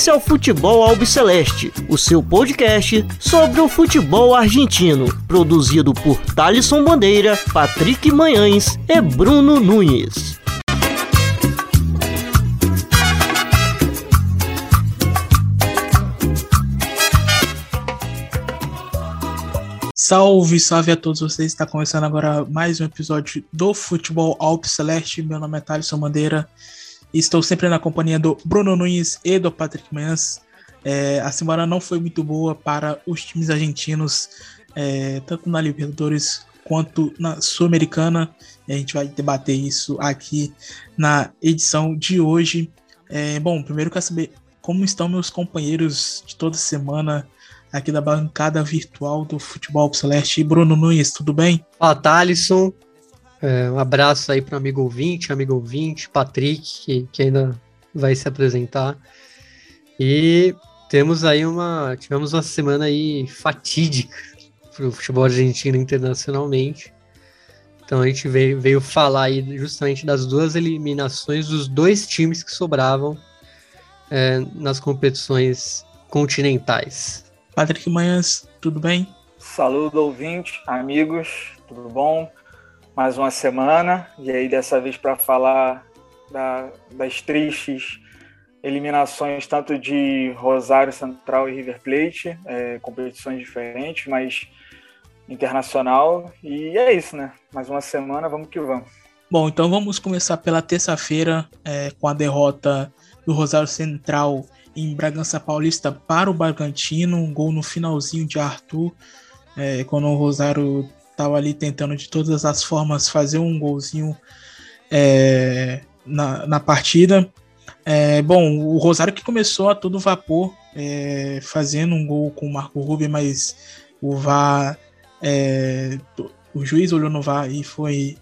Esse é o Futebol Albiceleste, o seu podcast sobre o futebol argentino, produzido por Thalisson Bandeira, Patrick Manhães e Bruno Nunes. Salve, salve a todos vocês. Está começando agora mais um episódio do Futebol Albiceleste. Meu nome é Thalisson Bandeira Estou sempre na companhia do Bruno Nunes e do Patrick Manhãs. É, a semana não foi muito boa para os times argentinos, é, tanto na Libertadores quanto na Sul-Americana. A gente vai debater isso aqui na edição de hoje. É, bom, primeiro quero saber como estão meus companheiros de toda semana aqui da bancada virtual do Futebol Celeste. Bruno Nunes, tudo bem? Fala, Thalisson. É, um abraço aí para amigo ouvinte, amigo ouvinte, Patrick, que, que ainda vai se apresentar. E temos aí uma. Tivemos uma semana aí fatídica para o futebol argentino internacionalmente. Então a gente veio, veio falar aí justamente das duas eliminações dos dois times que sobravam é, nas competições continentais. Patrick Manhãs, tudo bem? Saludo ouvinte, amigos, tudo bom? Mais uma semana, e aí dessa vez para falar da, das tristes eliminações tanto de Rosário Central e River Plate, é, competições diferentes, mas internacional, e é isso, né? Mais uma semana, vamos que vamos. Bom, então vamos começar pela terça-feira é, com a derrota do Rosário Central em Bragança Paulista para o Bragantino, um gol no finalzinho de Arthur, é, quando o Rosário estava ali tentando de todas as formas fazer um golzinho é, na, na partida. É, bom, o Rosário que começou a todo vapor, é, fazendo um gol com o Marco Rubio, mas o VAR, é, o juiz olhou no VAR e foi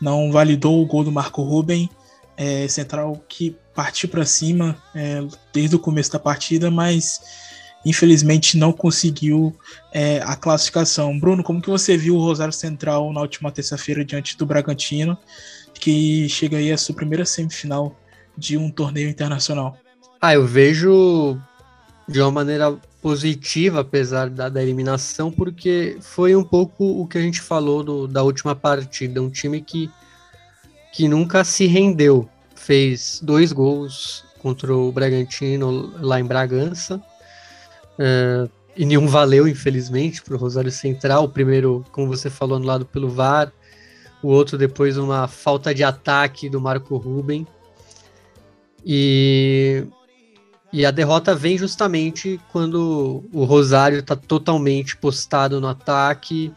não validou o gol do Marco Ruben, é, central que partiu para cima é, desde o começo da partida, mas infelizmente não conseguiu é, a classificação. Bruno, como que você viu o Rosário Central na última terça-feira diante do Bragantino, que chega aí a sua primeira semifinal de um torneio internacional? Ah, eu vejo de uma maneira positiva, apesar da, da eliminação, porque foi um pouco o que a gente falou do, da última partida, um time que, que nunca se rendeu, fez dois gols contra o Bragantino lá em Bragança, Uh, e nenhum valeu, infelizmente, para o Rosário Central. O primeiro, como você falou, anulado pelo VAR. O outro, depois, uma falta de ataque do Marco Ruben. E, e a derrota vem justamente quando o Rosário está totalmente postado no ataque.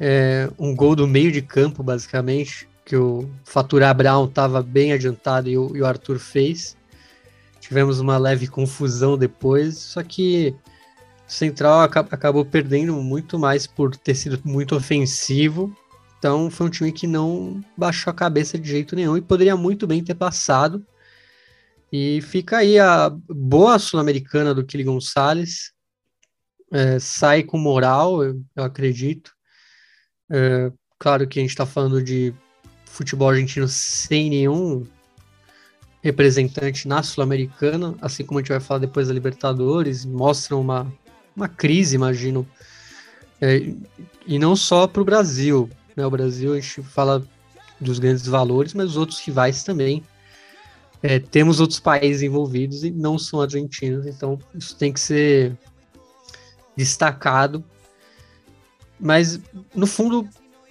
É, um gol do meio de campo, basicamente, que o Fatura Brown estava bem adiantado e o, e o Arthur fez. Tivemos uma leve confusão depois, só que o Central acabou perdendo muito mais por ter sido muito ofensivo. Então foi um time que não baixou a cabeça de jeito nenhum e poderia muito bem ter passado. E fica aí a boa sul-americana do Kili Gonçalves. É, sai com moral, eu, eu acredito. É, claro que a gente está falando de futebol argentino sem nenhum representante na Sul-Americana, assim como a gente vai falar depois da Libertadores, mostram uma, uma crise, imagino. É, e não só para o Brasil. Né? O Brasil, a gente fala dos grandes valores, mas os outros rivais também. É, temos outros países envolvidos e não são argentinos, então isso tem que ser destacado. Mas, no fundo,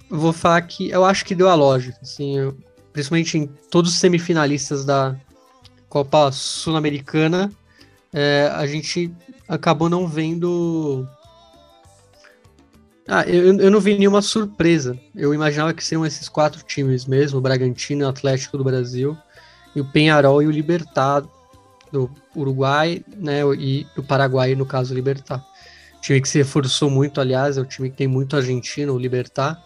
eu vou falar que eu acho que deu a lógica. Assim, eu, principalmente em todos os semifinalistas da Copa Sul-Americana, é, a gente acabou não vendo. Ah, eu, eu não vi nenhuma surpresa. Eu imaginava que seriam esses quatro times mesmo: o Bragantino, o Atlético do Brasil, e o Penharol e o Libertar do Uruguai, né? E do Paraguai, no caso, o Libertar. Time que se reforçou muito, aliás, é o time que tem muito argentino, o Libertar.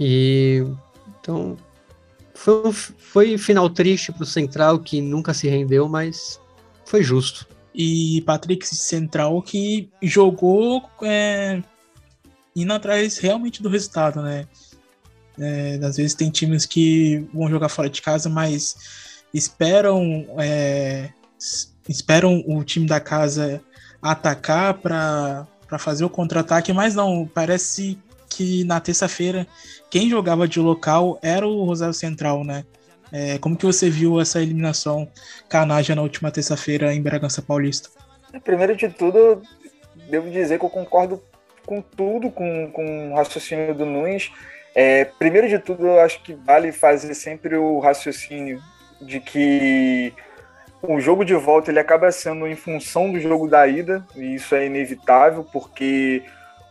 E então foi, foi final triste para o Central, que nunca se rendeu, mas foi justo. E Patrick Central que jogou é, indo atrás realmente do resultado, né? É, às vezes tem times que vão jogar fora de casa, mas esperam é, esperam o time da casa atacar para fazer o contra-ataque, mas não, parece que na terça-feira quem jogava de local era o Rosário Central, né? É, como que você viu essa eliminação canaja na última terça-feira em Bragança Paulista? Primeiro de tudo, devo dizer que eu concordo com tudo, com, com o raciocínio do Nunes. É, primeiro de tudo, eu acho que vale fazer sempre o raciocínio de que o jogo de volta ele acaba sendo em função do jogo da ida, e isso é inevitável, porque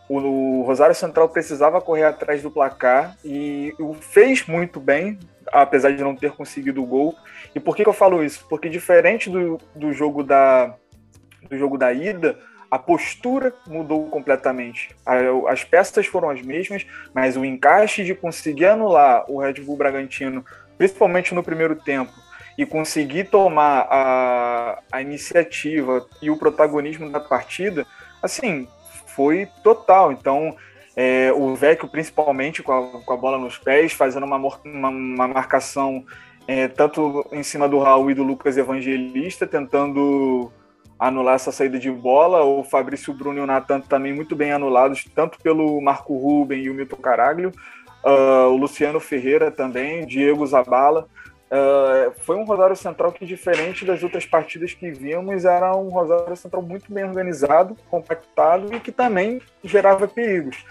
o Rosário Central precisava correr atrás do placar e o fez muito bem, apesar de não ter conseguido o gol. E por que, que eu falo isso? Porque diferente do, do jogo da do jogo da ida, a postura mudou completamente. As peças foram as mesmas, mas o encaixe de conseguir anular o Red Bull Bragantino, principalmente no primeiro tempo, e conseguir tomar a, a iniciativa e o protagonismo da partida, assim, foi total. Então, é, o Vecchio, principalmente com a, com a, bola nos pés, fazendo uma, uma, uma marcação é, tanto em cima do Raul e do Lucas Evangelista, tentando anular essa saída de bola. O Fabrício Bruno e o Natan também muito bem anulados, tanto pelo Marco Ruben e o Milton Caraglio. Uh, o Luciano Ferreira também, Diego Zabala. Uh, foi um Rosário Central que, diferente das outras partidas que vimos, era um Rosário Central muito bem organizado, compactado e que também gerava perigos.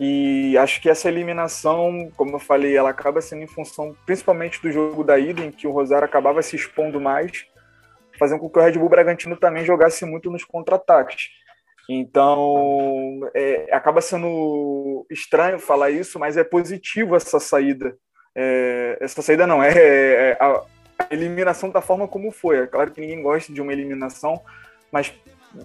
E acho que essa eliminação, como eu falei, ela acaba sendo em função principalmente do jogo da ida, em que o Rosário acabava se expondo mais, fazendo com que o Red Bull Bragantino também jogasse muito nos contra-ataques. Então, é, acaba sendo estranho falar isso, mas é positivo essa saída é, essa saída não, é, é, a, eliminação da forma como foi. É claro que ninguém gosta de uma eliminação, mas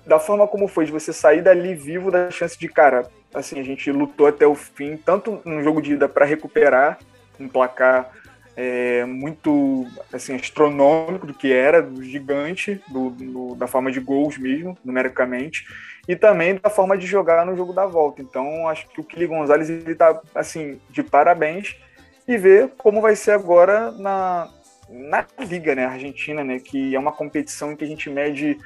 da forma como foi, de você sair dali vivo da chance de, cara, assim, a gente lutou até o fim, tanto no jogo de ida para recuperar um placar é, muito assim, astronômico do que era, do gigante, do, do, da forma de gols mesmo, numericamente, e também da forma de jogar no jogo da volta. Então, acho que o Kili Gonzalez ele tá assim, de parabéns e ver como vai ser agora na, na Liga né, Argentina, né, que é uma competição em que a gente mede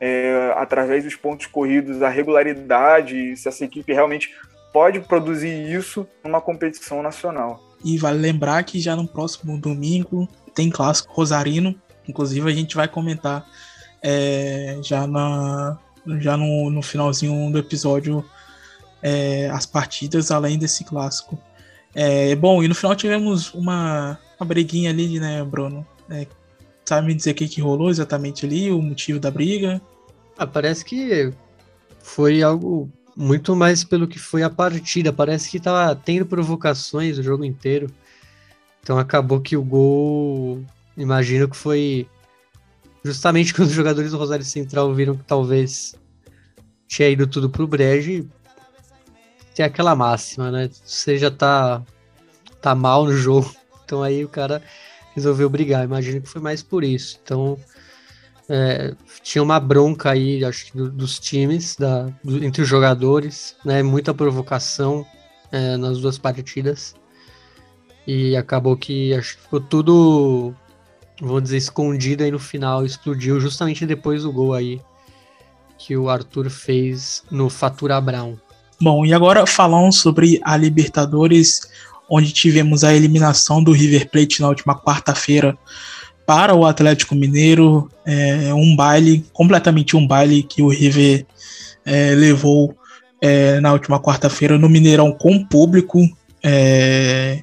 é, através dos pontos corridos a regularidade, se essa equipe realmente pode produzir isso numa competição nacional. E vale lembrar que já no próximo domingo tem clássico rosarino, inclusive a gente vai comentar é, já, na, já no, no finalzinho do episódio é, as partidas além desse clássico. É, bom, e no final tivemos uma, uma briguinha ali, né, Bruno? É, sabe me dizer o que, que rolou exatamente ali, o motivo da briga? Ah, parece que foi algo muito mais pelo que foi a partida. Parece que tava tendo provocações o jogo inteiro. Então acabou que o gol, imagino que foi justamente quando os jogadores do Rosário Central viram que talvez tinha ido tudo pro brejo tem aquela máxima, né? Você já tá, tá mal no jogo, então aí o cara resolveu brigar. Imagino que foi mais por isso. Então, é, tinha uma bronca aí, acho que do, dos times, da, do, entre os jogadores, né? Muita provocação é, nas duas partidas. E acabou que acho que ficou tudo, vamos dizer, escondido aí no final, explodiu justamente depois do gol aí que o Arthur fez no Fatura Brown. Bom, e agora falando sobre a Libertadores, onde tivemos a eliminação do River Plate na última quarta-feira para o Atlético Mineiro, é, um baile, completamente um baile que o River é, levou é, na última quarta-feira no Mineirão com público. É,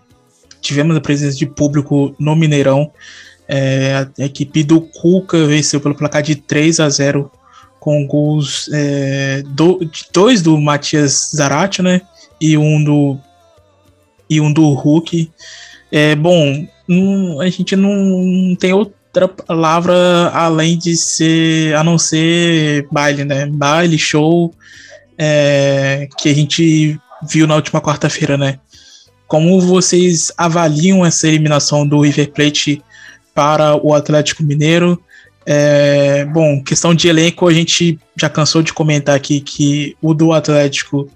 tivemos a presença de público no Mineirão. É, a equipe do Cuca venceu pelo placar de 3 a 0 com gols é, do, dois do Matias Zarate, né? E um do e um do Hulk. É, bom, não, a gente não tem outra palavra além de ser a não ser baile, né? Baile, show é, que a gente viu na última quarta-feira, né? Como vocês avaliam essa eliminação do River Plate para o Atlético Mineiro? É, bom, questão de elenco, a gente já cansou de comentar aqui que o do Atlético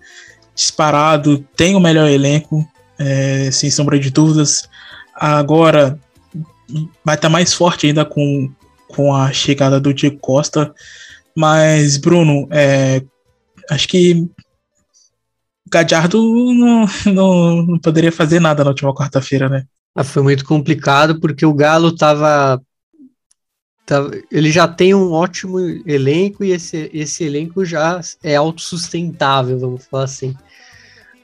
disparado tem o melhor elenco, é, sem sombra de dúvidas. Agora vai estar tá mais forte ainda com com a chegada do Diego Costa. Mas, Bruno, é, acho que Gadiardo não, não, não, poderia fazer nada na última quarta-feira, né? Ah, foi muito complicado porque o Galo tava, tava, Ele já tem um ótimo elenco e esse, esse elenco já é autossustentável, vamos falar assim.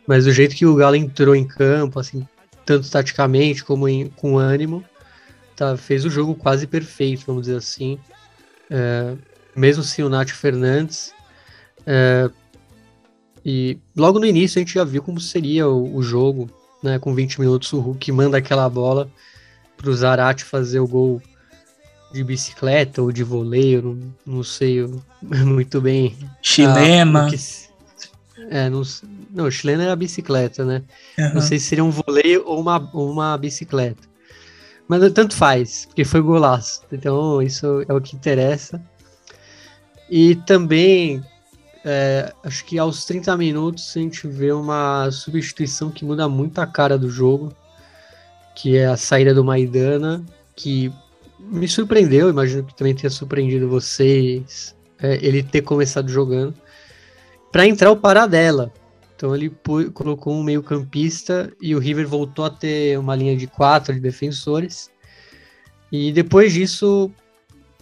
Mas o jeito que o Galo entrou em campo, assim, tanto taticamente como em, com ânimo, tá, fez o jogo quase perfeito, vamos dizer assim. É, mesmo sem o Nath Fernandes. É, e logo no início a gente já viu como seria o, o jogo, né? Com 20 minutos o Hulk manda aquela bola para Zarate fazer o gol de bicicleta ou de voleio, não, não sei muito bem. Chilena. Ah, que, é, não, não, chilena é a bicicleta, né? Uhum. Não sei se seria um voleio ou uma, ou uma bicicleta. Mas tanto faz, porque foi golaço. Então isso é o que interessa. E também é, acho que aos 30 minutos a gente vê uma substituição que muda muito a cara do jogo, que é a saída do Maidana, que me surpreendeu, imagino que também tenha surpreendido vocês, é, ele ter começado jogando, para entrar o Paradela. Então ele colocou um meio campista e o River voltou a ter uma linha de quatro de defensores. E depois disso,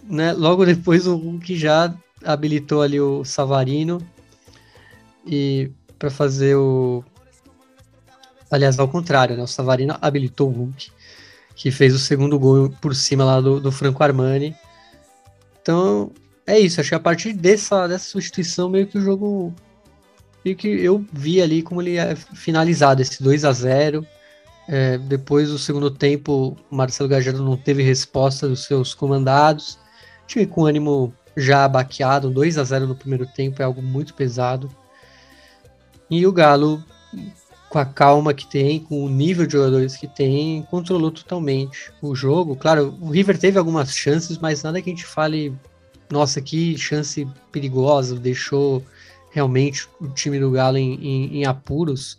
né, logo depois o Hulk já habilitou ali o Savarino e para fazer o aliás ao contrário, né? O Savarino habilitou o Hulk, que fez o segundo gol por cima lá do, do Franco Armani. Então, é isso, acho que a partir dessa, dessa substituição meio que o jogo meio que eu vi ali como ele é finalizado, esse 2 a 0 é, depois do segundo tempo, o Marcelo Gajardo não teve resposta dos seus comandados. Tive com ânimo já baqueado, 2 a 0 no primeiro tempo é algo muito pesado. E o Galo, com a calma que tem, com o nível de jogadores que tem, controlou totalmente o jogo. Claro, o River teve algumas chances, mas nada que a gente fale, nossa, que chance perigosa, deixou realmente o time do Galo em, em, em apuros.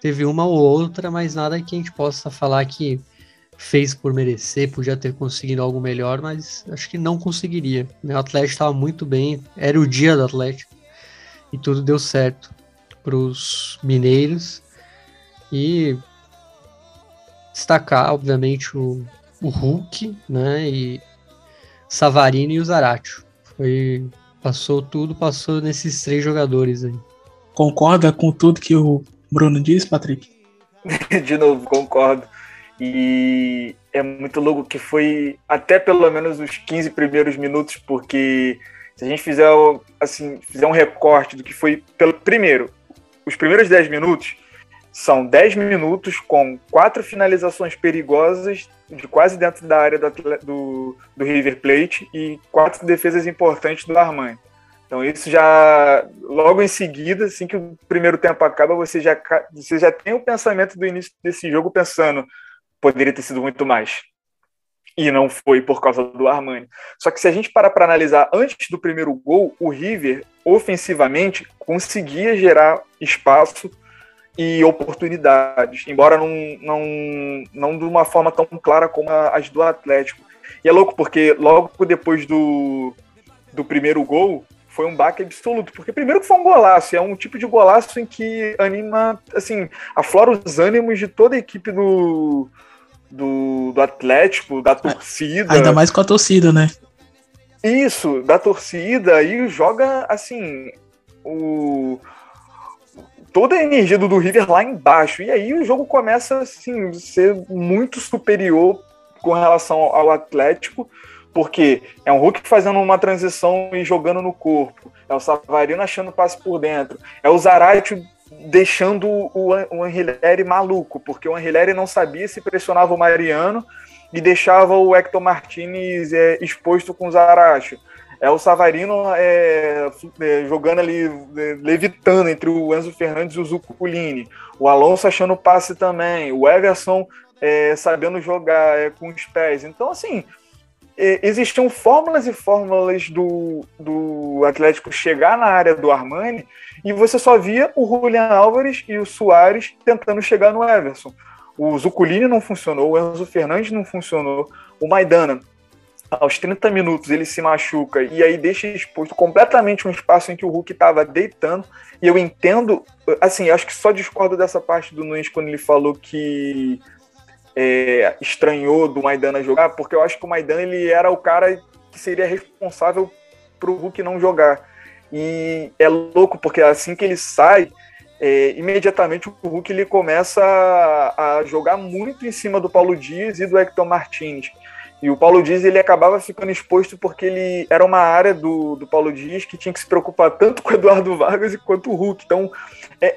Teve uma ou outra, mas nada que a gente possa falar que fez por merecer, podia ter conseguido algo melhor, mas acho que não conseguiria. O Atlético estava muito bem, era o dia do Atlético e tudo deu certo para os mineiros. E destacar, obviamente, o, o Hulk, né? E Savarino e o Zaratio. Foi, passou tudo, passou nesses três jogadores aí. Concorda com tudo que o Bruno disse, Patrick? De novo, concordo. E é muito louco que foi até pelo menos os 15 primeiros minutos, porque se a gente fizer assim, fizer um recorte do que foi pelo primeiro, os primeiros 10 minutos são 10 minutos com quatro finalizações perigosas de quase dentro da área do, do, River Plate e quatro defesas importantes do Armani. Então isso já logo em seguida, assim que o primeiro tempo acaba, você já você já tem o pensamento do início desse jogo pensando poderia ter sido muito mais. E não foi por causa do Armani. Só que se a gente parar para analisar antes do primeiro gol, o River, ofensivamente, conseguia gerar espaço e oportunidades, embora não, não, não de uma forma tão clara como as do Atlético. E é louco, porque logo depois do, do primeiro gol, foi um baque absoluto, porque primeiro que foi um golaço, é um tipo de golaço em que anima, assim, aflora os ânimos de toda a equipe do, do, do Atlético, da torcida. Ainda mais com a torcida, né? Isso, da torcida, e joga assim o toda a energia do, do River lá embaixo. E aí o jogo começa assim, a ser muito superior com relação ao Atlético, porque é um Hulk fazendo uma transição e jogando no corpo, é o Savarino achando passe por dentro, é o Zarate deixando o, o maluco, porque o Anrileri não sabia se pressionava o Mariano e deixava o Hector Martinez é, exposto com o Zaracho. É o Savarino é, é, jogando ali, é, levitando entre o Enzo Fernandes e o Zuculini. O Alonso achando passe também. O Everson é, sabendo jogar é, com os pés. Então, assim, existiam fórmulas e fórmulas do, do Atlético chegar na área do Armani e você só via o Julian Álvares e o Soares tentando chegar no Everson. O Zuculini não funcionou, o Enzo Fernandes não funcionou, o Maidana aos 30 minutos ele se machuca e aí deixa exposto completamente um espaço em que o Hulk estava deitando. E eu entendo, assim, acho que só discordo dessa parte do Nunes quando ele falou que é, estranhou do Maidana jogar, porque eu acho que o Maidana ele era o cara que seria responsável para o Hulk não jogar. E é louco, porque assim que ele sai, é, imediatamente o Hulk ele começa a, a, jogar muito em cima do Paulo Dias e do Hector Martins. E o Paulo Dias ele acabava ficando exposto porque ele era uma área do, do Paulo Dias que tinha que se preocupar tanto com o Eduardo Vargas quanto o Hulk. Então, é,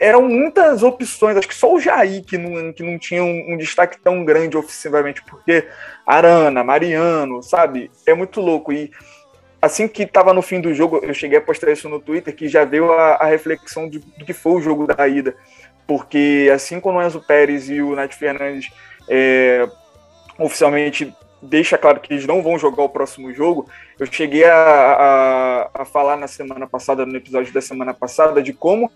eram muitas opções. Acho que só o Jair que não, que não tinha um, um destaque tão grande ofensivamente, porque Arana, Mariano, sabe? É muito louco. E assim que estava no fim do jogo, eu cheguei a postar isso no Twitter, que já veio a, a reflexão de, do que foi o jogo da ida. Porque assim como o Enzo Pérez e o Nath Fernandes é, oficialmente deixa claro que eles não vão jogar o próximo jogo. Eu cheguei a, a, a, falar na semana passada, no episódio da semana passada, de como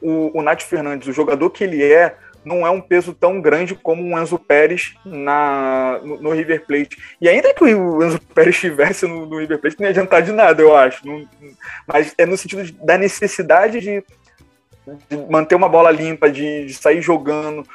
o, o Nath Fernandes, o jogador que ele é, não é um peso tão grande como o Enzo Pérez na, no, no River Plate. E ainda que o Enzo Pérez estivesse no, no River Plate, não ia adiantar de nada, eu acho. Não, mas é no sentido da necessidade de, de manter uma bola limpa, de, de sair jogando,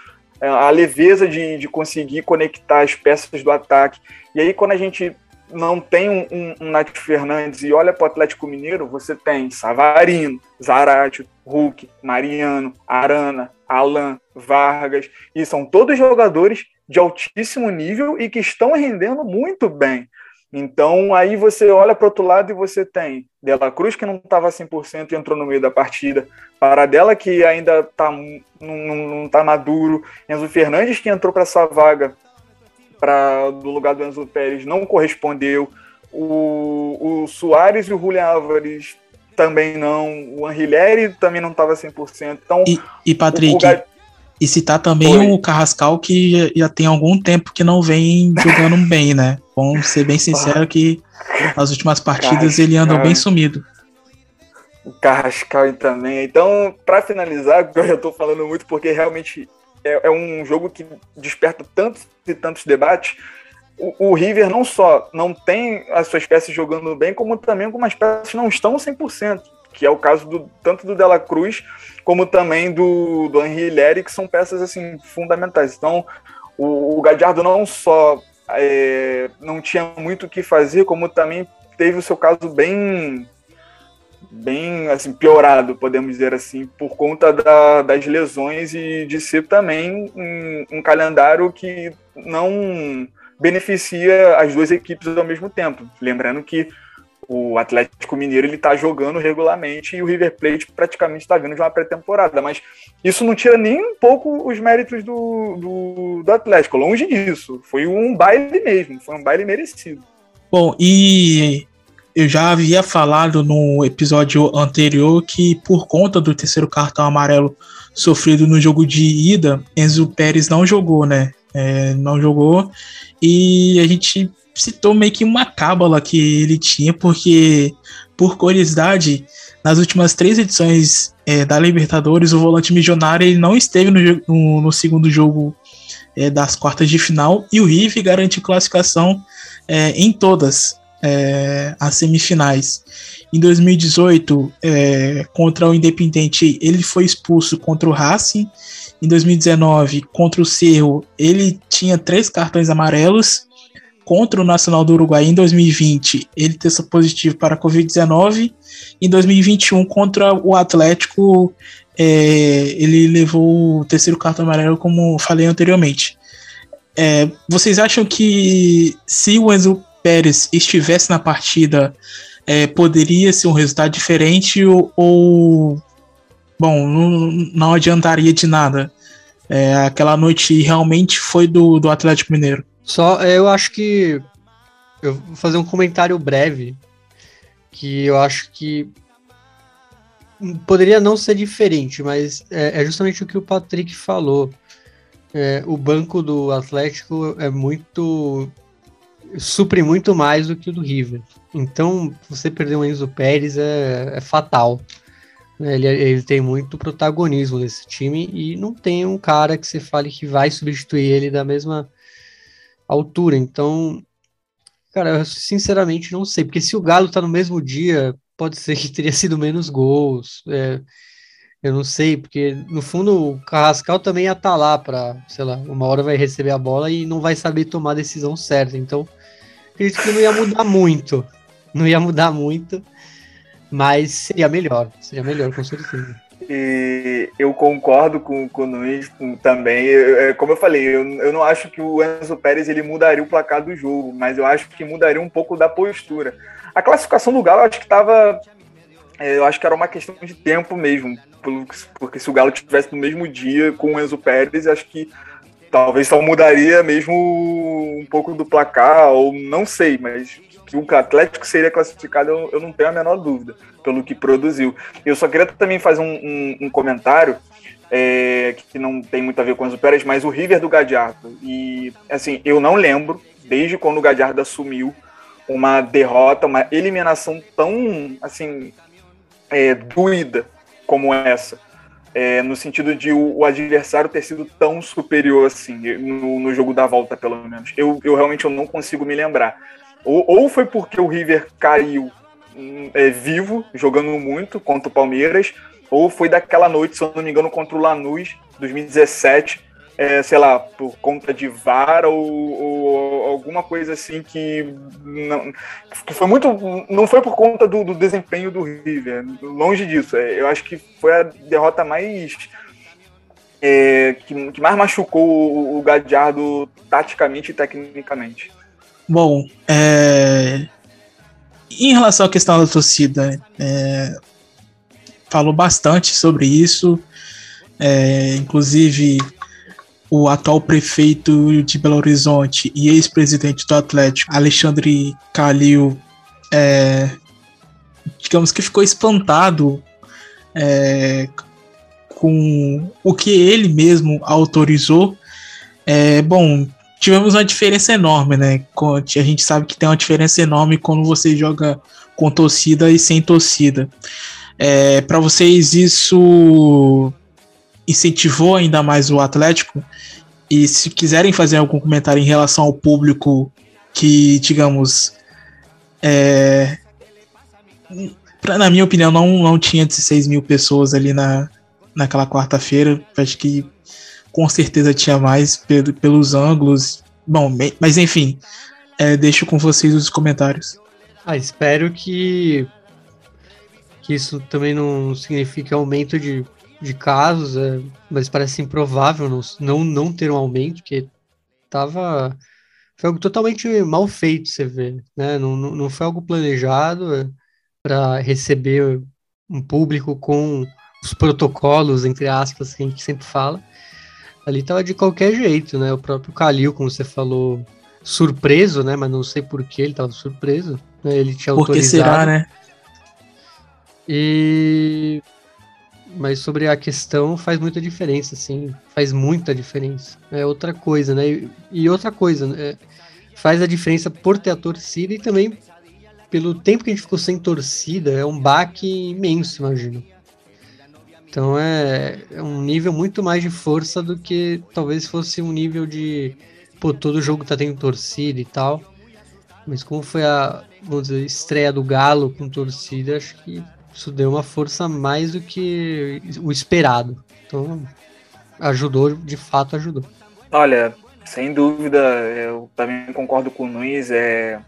a leveza de, de conseguir conectar as peças do ataque. E aí, quando a gente não tem um, um, um Nath Fernandes e olha para o Atlético Mineiro, você tem Savarino, Zarate, Hulk, Mariano, Arana, Alan, Vargas, e são todos jogadores de altíssimo nível e que estão rendendo muito bem. Então, aí você olha para o outro lado e você tem Dela Cruz, que não estava 100% e entrou no meio da partida, Paradela, que ainda tá, não está maduro, Enzo Fernandes, que entrou para essa vaga pra, do lugar do Enzo Pérez, não correspondeu, o, o Soares e o Julian Álvares também não, o Anrileri também não estava 100%. Então, e, e Patrick, e citar também Foi. o Carrascal, que já tem algum tempo que não vem jogando bem, né? Vamos ser bem sincero que nas últimas partidas Carrascal. ele andou bem sumido. O Carrascal também. Então, para finalizar, eu já estou falando muito porque realmente é, é, um jogo que desperta tantos e tantos debates. O, o, River não só não tem as suas peças jogando bem, como também algumas peças não estão 100%, que é o caso do, tanto do Dela Cruz como também do, do Henri Leri, que são peças assim fundamentais. Então, o, o Gadiardo não só é, não tinha muito o que fazer, como também teve o seu caso bem bem assim piorado, podemos dizer assim, por conta da, das lesões e de ser também um, um calendário que não beneficia as duas equipes ao mesmo tempo. Lembrando que o Atlético Mineiro ele está jogando regularmente e o River Plate praticamente está vindo de uma pré-temporada. Mas isso não tira nem um pouco os méritos do, do, do, Atlético, longe disso. Foi um baile mesmo, foi um baile merecido. Bom, e eu já havia falado no episódio anterior que por conta do terceiro cartão amarelo sofrido no jogo de ida, Enzo Pérez não jogou, né? É, não jogou e a gente citou meio que uma cábala que ele tinha, porque, por curiosidade, nas últimas três edições é, da Libertadores, o volante milionário ele não esteve no, no, no segundo jogo é, das quartas de final e o River garantiu classificação é, em todas é, as semifinais. Em 2018, é, contra o Independente, ele foi expulso contra o Racing. Em 2019, contra o Cerro, ele tinha três cartões amarelos contra o Nacional do Uruguai em 2020, ele testou positivo para a Covid-19. Em 2021, contra o Atlético, é, ele levou o terceiro cartão amarelo, como falei anteriormente. É, vocês acham que se o Enzo Pérez estivesse na partida, é, poderia ser um resultado diferente ou, ou bom, não, não, adiantaria de nada? É, aquela noite realmente foi do, do Atlético Mineiro. Só eu acho que eu vou fazer um comentário breve que eu acho que poderia não ser diferente, mas é, é justamente o que o Patrick falou. É, o banco do Atlético é muito supre muito mais do que o do River. Então, você perder o Enzo Pérez é, é fatal. Ele, ele, tem muito protagonismo nesse time e não tem um cara que você fale que vai substituir ele da mesma altura. Então, Cara, eu sinceramente não sei, porque se o Galo tá no mesmo dia, pode ser que teria sido menos gols. É, eu não sei, porque no fundo o Carrascal também ia estar tá lá para, sei lá, uma hora vai receber a bola e não vai saber tomar a decisão certa. Então, acredito que não ia mudar muito. Não ia mudar muito, mas seria melhor. Seria melhor, com certeza. E eu concordo com, com o Luiz também. Eu, como eu falei, eu, eu não acho que o Enzo Pérez ele mudaria o placar do jogo, mas eu acho que mudaria um pouco da postura. A classificação do Galo, eu acho que estava. É, eu acho que era uma questão de tempo mesmo porque se o Galo tivesse no mesmo dia com o Enzo Pérez, acho que talvez só mudaria mesmo um pouco do placar, ou não sei, mas que o Atlético seria classificado, eu, eu não tenho a menor dúvida, pelo que produziu. Eu só queria também fazer um, um, um comentário é, que não tem muito a ver com o Enzo Pérez, mas o River do Gadiardo. E, assim, eu não lembro, desde quando o Gadiardo assumiu, uma derrota, uma eliminação tão, assim, é, doída como essa. É, no sentido de o, o, adversário ter sido tão superior assim, no, no, jogo da volta, pelo menos. Eu, eu realmente eu não consigo me lembrar. Ou, ou foi porque o River caiu hum, é, vivo, jogando muito contra o Palmeiras, ou foi daquela noite, se eu não me engano, contra o Lanús, 2017, é, sei lá, por conta de VAR ou, ou, alguma coisa assim que não, que foi muito. Não foi por conta do, do desempenho do River, longe disso. É, eu acho que foi a derrota mais. É, que, que, mais machucou o, o Gadiardo taticamente e tecnicamente. Bom, é, em relação à questão da torcida, é, falou bastante sobre isso, é, inclusive o atual prefeito de Belo Horizonte e ex-presidente do Atlético, Alexandre Calil, é, digamos que ficou espantado é, com o que ele mesmo autorizou. É, bom, tivemos uma diferença enorme, né? A gente sabe que tem uma diferença enorme quando você joga com torcida e sem torcida. É, Para vocês, isso incentivou ainda mais o Atlético. E se quiserem fazer algum comentário em relação ao público que, digamos, é, pra, na minha opinião, não, não tinha 16 mil pessoas ali na, naquela quarta-feira. Acho que com certeza tinha mais pelo, pelos ângulos. Bom, mas enfim, é, deixo com vocês os comentários. Ah, espero que, que isso também não signifique aumento de de casos, é, mas parece improvável não, não, não ter um aumento, porque tava. Foi algo totalmente mal feito, você vê. Né? Não, não, não foi algo planejado é, para receber um público com os protocolos, entre aspas, que a gente sempre fala. Ali tava de qualquer jeito, né? O próprio Calil, como você falou, surpreso, né? Mas não sei por que ele tava surpreso. Né? Ele tinha autorizado. Por que será, né? E mas sobre a questão faz muita diferença, sim, faz muita diferença. É outra coisa, né? E, e outra coisa, né? faz a diferença por ter a torcida e também pelo tempo que a gente ficou sem torcida, é um baque imenso, imagino. Então é, é um nível muito mais de força do que talvez fosse um nível de, pô, todo jogo tá tendo torcida e tal. Mas como foi a, dizer, estreia do Galo com torcida, acho que isso deu uma força mais do que o esperado. Então, ajudou, de fato ajudou. Olha, sem dúvida, eu também concordo com o Nunes. É...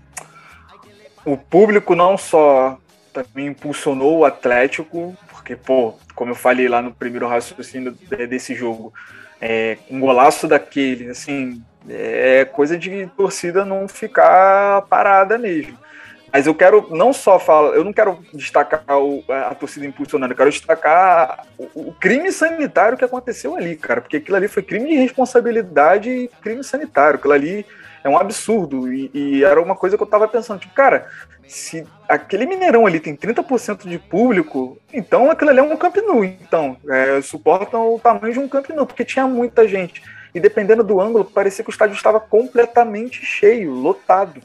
O público não só também impulsionou o Atlético, porque, pô, como eu falei lá no primeiro raciocínio desse jogo, é, um golaço daquele, assim, é coisa de torcida não ficar parada mesmo. Mas eu quero não só falar, eu não quero destacar o, a torcida impulsionando, eu quero destacar o, o, crime sanitário que aconteceu ali, cara, porque aquilo ali foi crime de responsabilidade e crime sanitário. Aquilo ali é um absurdo. E, e era uma coisa que eu tava pensando, tipo, cara, se aquele Mineirão ali tem 30% de público, então aquilo ali é um Camp Nou, então, é, suportam o tamanho de um Camp Nou, porque tinha muita gente. E dependendo do ângulo, parecia que o estádio estava completamente cheio, lotado.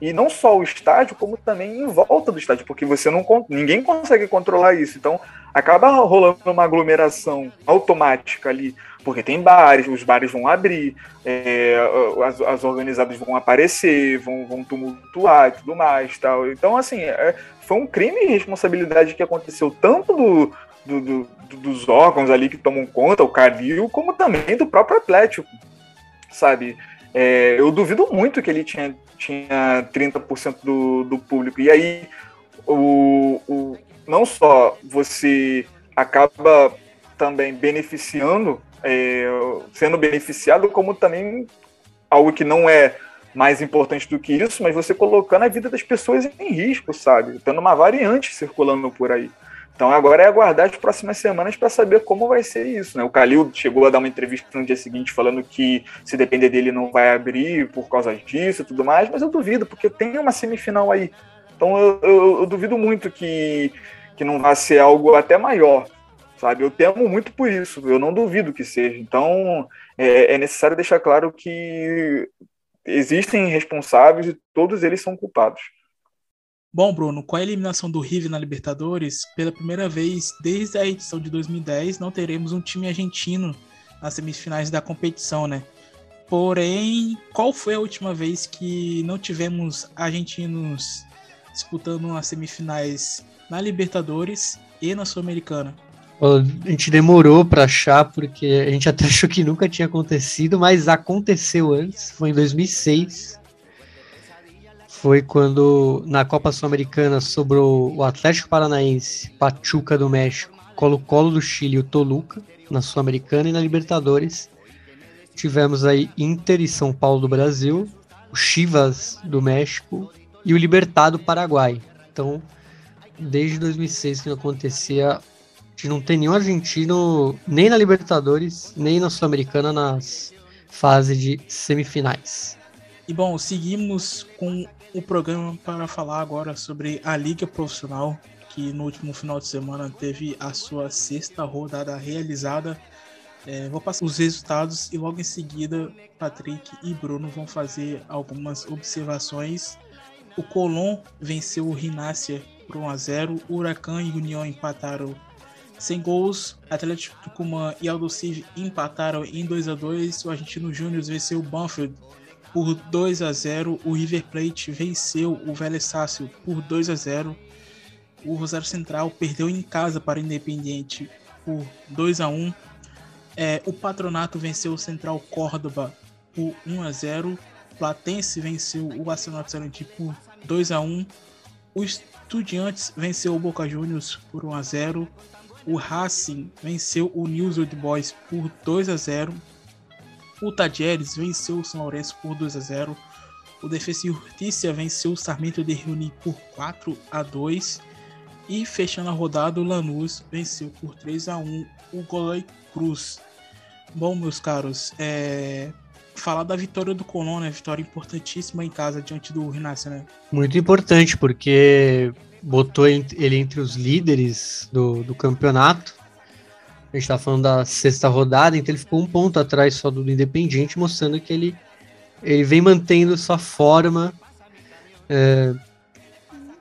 E não só o estádio, como também em volta do estádio, porque você não ninguém consegue controlar isso. Então acaba rolando uma aglomeração automática ali, porque tem bares, os bares vão abrir, é, as, as, organizadas vão aparecer, vão, vão tumultuar e tudo mais. Tal. Então, assim, é, foi um crime e responsabilidade que aconteceu tanto do, do, do, dos órgãos ali que tomam conta, o Calil, como também do próprio Atlético, sabe? É, eu duvido muito que ele tinha, tinha 30% do, do público. E aí, o, o, não só você acaba também beneficiando, é, sendo beneficiado, como também algo que não é mais importante do que isso, mas você colocando a vida das pessoas em risco, sabe? Tendo uma variante circulando por aí. Então agora é aguardar as próximas semanas para saber como vai ser isso. Né? O Calil chegou a dar uma entrevista no dia seguinte falando que se depender dele não vai abrir por causa disso e tudo mais, mas eu duvido, porque tem uma semifinal aí. Então eu, eu, eu duvido muito que, que não vai ser algo até maior. Sabe, eu temo muito por isso, eu não duvido que seja. Então, é, é necessário deixar claro que existem responsáveis e todos eles são culpados. Bom, Bruno, com a eliminação do River na Libertadores, pela primeira vez desde a edição de 2010, não teremos um time argentino nas semifinais da competição, né? Porém, qual foi a última vez que não tivemos argentinos disputando as semifinais na Libertadores e na Sul-Americana? A gente demorou para achar, porque a gente até achou que nunca tinha acontecido, mas aconteceu antes, foi em 2006 foi quando na Copa Sul-Americana sobrou o Atlético Paranaense, Pachuca do México, Colo-Colo do Chile e o Toluca na Sul-Americana e na Libertadores. Tivemos aí Inter e São Paulo do Brasil, o Chivas do México e o Libertad do Paraguai. Então, desde 2006 que não acontecia, de não ter nenhum argentino nem na Libertadores, nem na Sul-Americana nas fases de semifinais. E bom, seguimos com o programa para falar agora sobre a Liga Profissional, que no último final de semana teve a sua sexta rodada realizada. É, vou passar os resultados e logo em seguida Patrick e Bruno vão fazer algumas observações. O Colón venceu o Rinácia por 1 a 0, o Huracan e União empataram sem gols. Atlético Tucumã e Aldo Civi empataram em 2 a 2. O Argentino Júnior venceu o Banfield por 2 a 0. O River Plate venceu o Vélez Sácio por 2 a 0. O Rosário Central perdeu em casa para o Independiente por 2 a 1. É, o Patronato venceu o Central Córdoba por 1 a 0. Platense venceu o Arsenal Sarandi por 2 a 1. O Estudiantes venceu o Boca Juniors por 1 a 0. O Racing venceu o News Old Boys por 2 a 0. O Tadieres venceu o São Lourenço por 2 a 0. O Defesa e venceu o Sarmento de Reuni por 4 a 2. E fechando a rodada, o Lanús venceu por 3 a 1 o Godoy Cruz. Bom, meus caros, é... falar da vitória do Colón, né? Vitória importantíssima em casa diante do Rinácia, né? Muito importante, porque botou ele entre os líderes do, do campeonato a gente tá falando da sexta rodada, então ele ficou um ponto atrás só do Independiente, mostrando que ele, ele vem mantendo sua forma, é,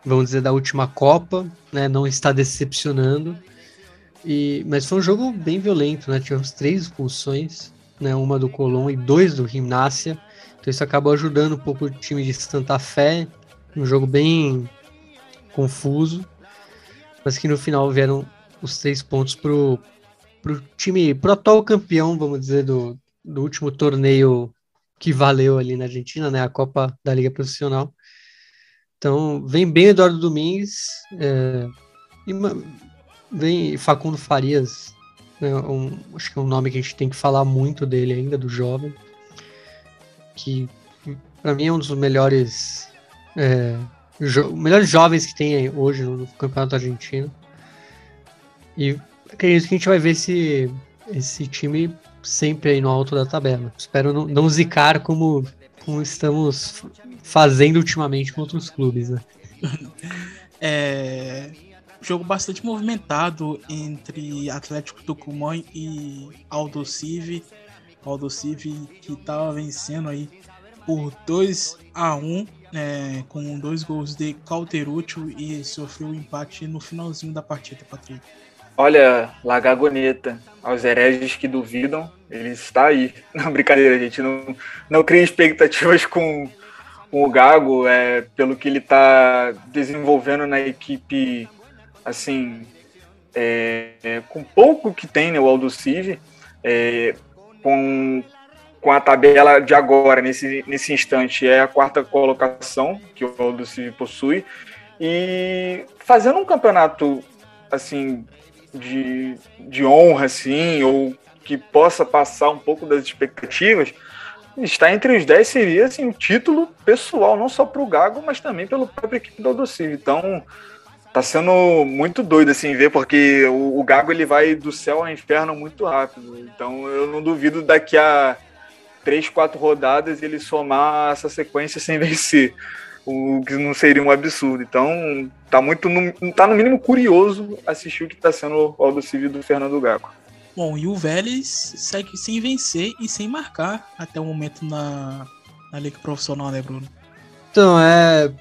vamos dizer, da última Copa, né? Não está decepcionando. E, mas foi um jogo bem violento, né? Tivemos três expulsões, né? Uma do Colón e dois do Gimnásia. Então isso acabou ajudando um pouco o time de Santa Fé. Um jogo bem confuso. Mas que no final vieram os três pontos pro, pro time, pro atual campeão, vamos dizer, do, do último torneio que valeu ali na Argentina, né? A Copa da Liga Profissional. Então, vem bem Eduardo Domingues, é, e vem Facundo Farias, né, um, acho que é um nome que a gente tem que falar muito dele ainda, do jovem, que para mim é um dos melhores, é, jo melhores jovens que tem hoje no, no Campeonato Argentino. E acredito que a gente vai ver esse, esse time sempre aí no alto da tabela. Espero não, não zicar como, como estamos fazendo ultimamente com outros clubes, né? é, jogo bastante movimentado entre Atlético Tucumã e Aldo Civi. Aldo Civi que estava vencendo aí por 2 a 1 é, com dois gols de Calterúcio e sofreu um empate no finalzinho da partida, Patrick. Olha, La Gagoneta, aos hereges que duvidam, ele está aí. Não, brincadeira, gente. Não, não cria expectativas com, com o Gago, é, pelo que ele está desenvolvendo na equipe, assim, é, é, com pouco que tem, né, o Aldo Civi, é, com, com a tabela de agora, nesse, nesse instante, é a quarta colocação que o Aldo Civi possui, e fazendo um campeonato, assim, de, de honra, assim, ou que possa passar um pouco das expectativas, estar entre os 10 seria assim, o título pessoal, não só para o Gago, mas também pelo próprio equipe do Aldocive. Então, tá sendo muito doido assim ver, porque o, o, Gago ele vai do céu ao inferno muito rápido. Então, eu não duvido daqui a três, quatro rodadas ele somar essa sequência sem vencer o que não seria um absurdo. Então, tá muito, no, tá no mínimo curioso assistir o que tá sendo o Aldo Civil do Fernando Gago. Bom, e o Vélez segue sem vencer e sem marcar até o momento na, na Liga Profissional, né, Bruno? Então, é.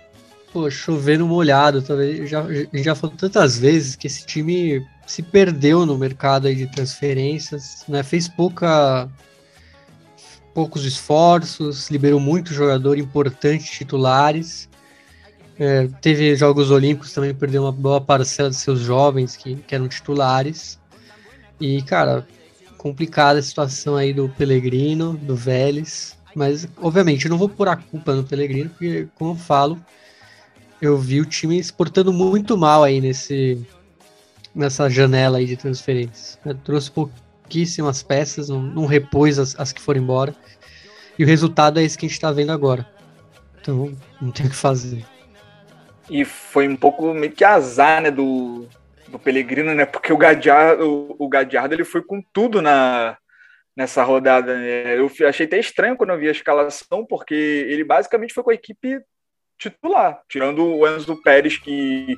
Pô, chovendo molhado, talvez. Já, já falou tantas vezes que esse time se perdeu no mercado aí de transferências, né? Fez pouca poucos esforços, liberou muito jogador importante, titulares. É, teve Jogos Olímpicos também, perdeu uma boa parcela de seus jovens que, que eram titulares. E, cara, complicada a situação aí do Pellegrino, do Vélez. Mas, obviamente, eu não vou pôr a culpa no Pellegrino, porque, como eu falo, eu vi o time exportando muito mal aí nesse, nessa janela aí de transferências. trouxe pouquíssimas peças, não, não repôs as, as que foram embora. E o resultado é esse que a gente está vendo agora. Então, não tem o que fazer. E foi um pouco meio que azar, né, do, do Pellegrino, né? Porque o Gadiardo, o, o Gadiardo ele foi com tudo na, nessa rodada. Né? Eu achei até estranho quando eu vi a escalação, porque ele basicamente foi com a equipe titular, tirando o Enzo Pérez, que,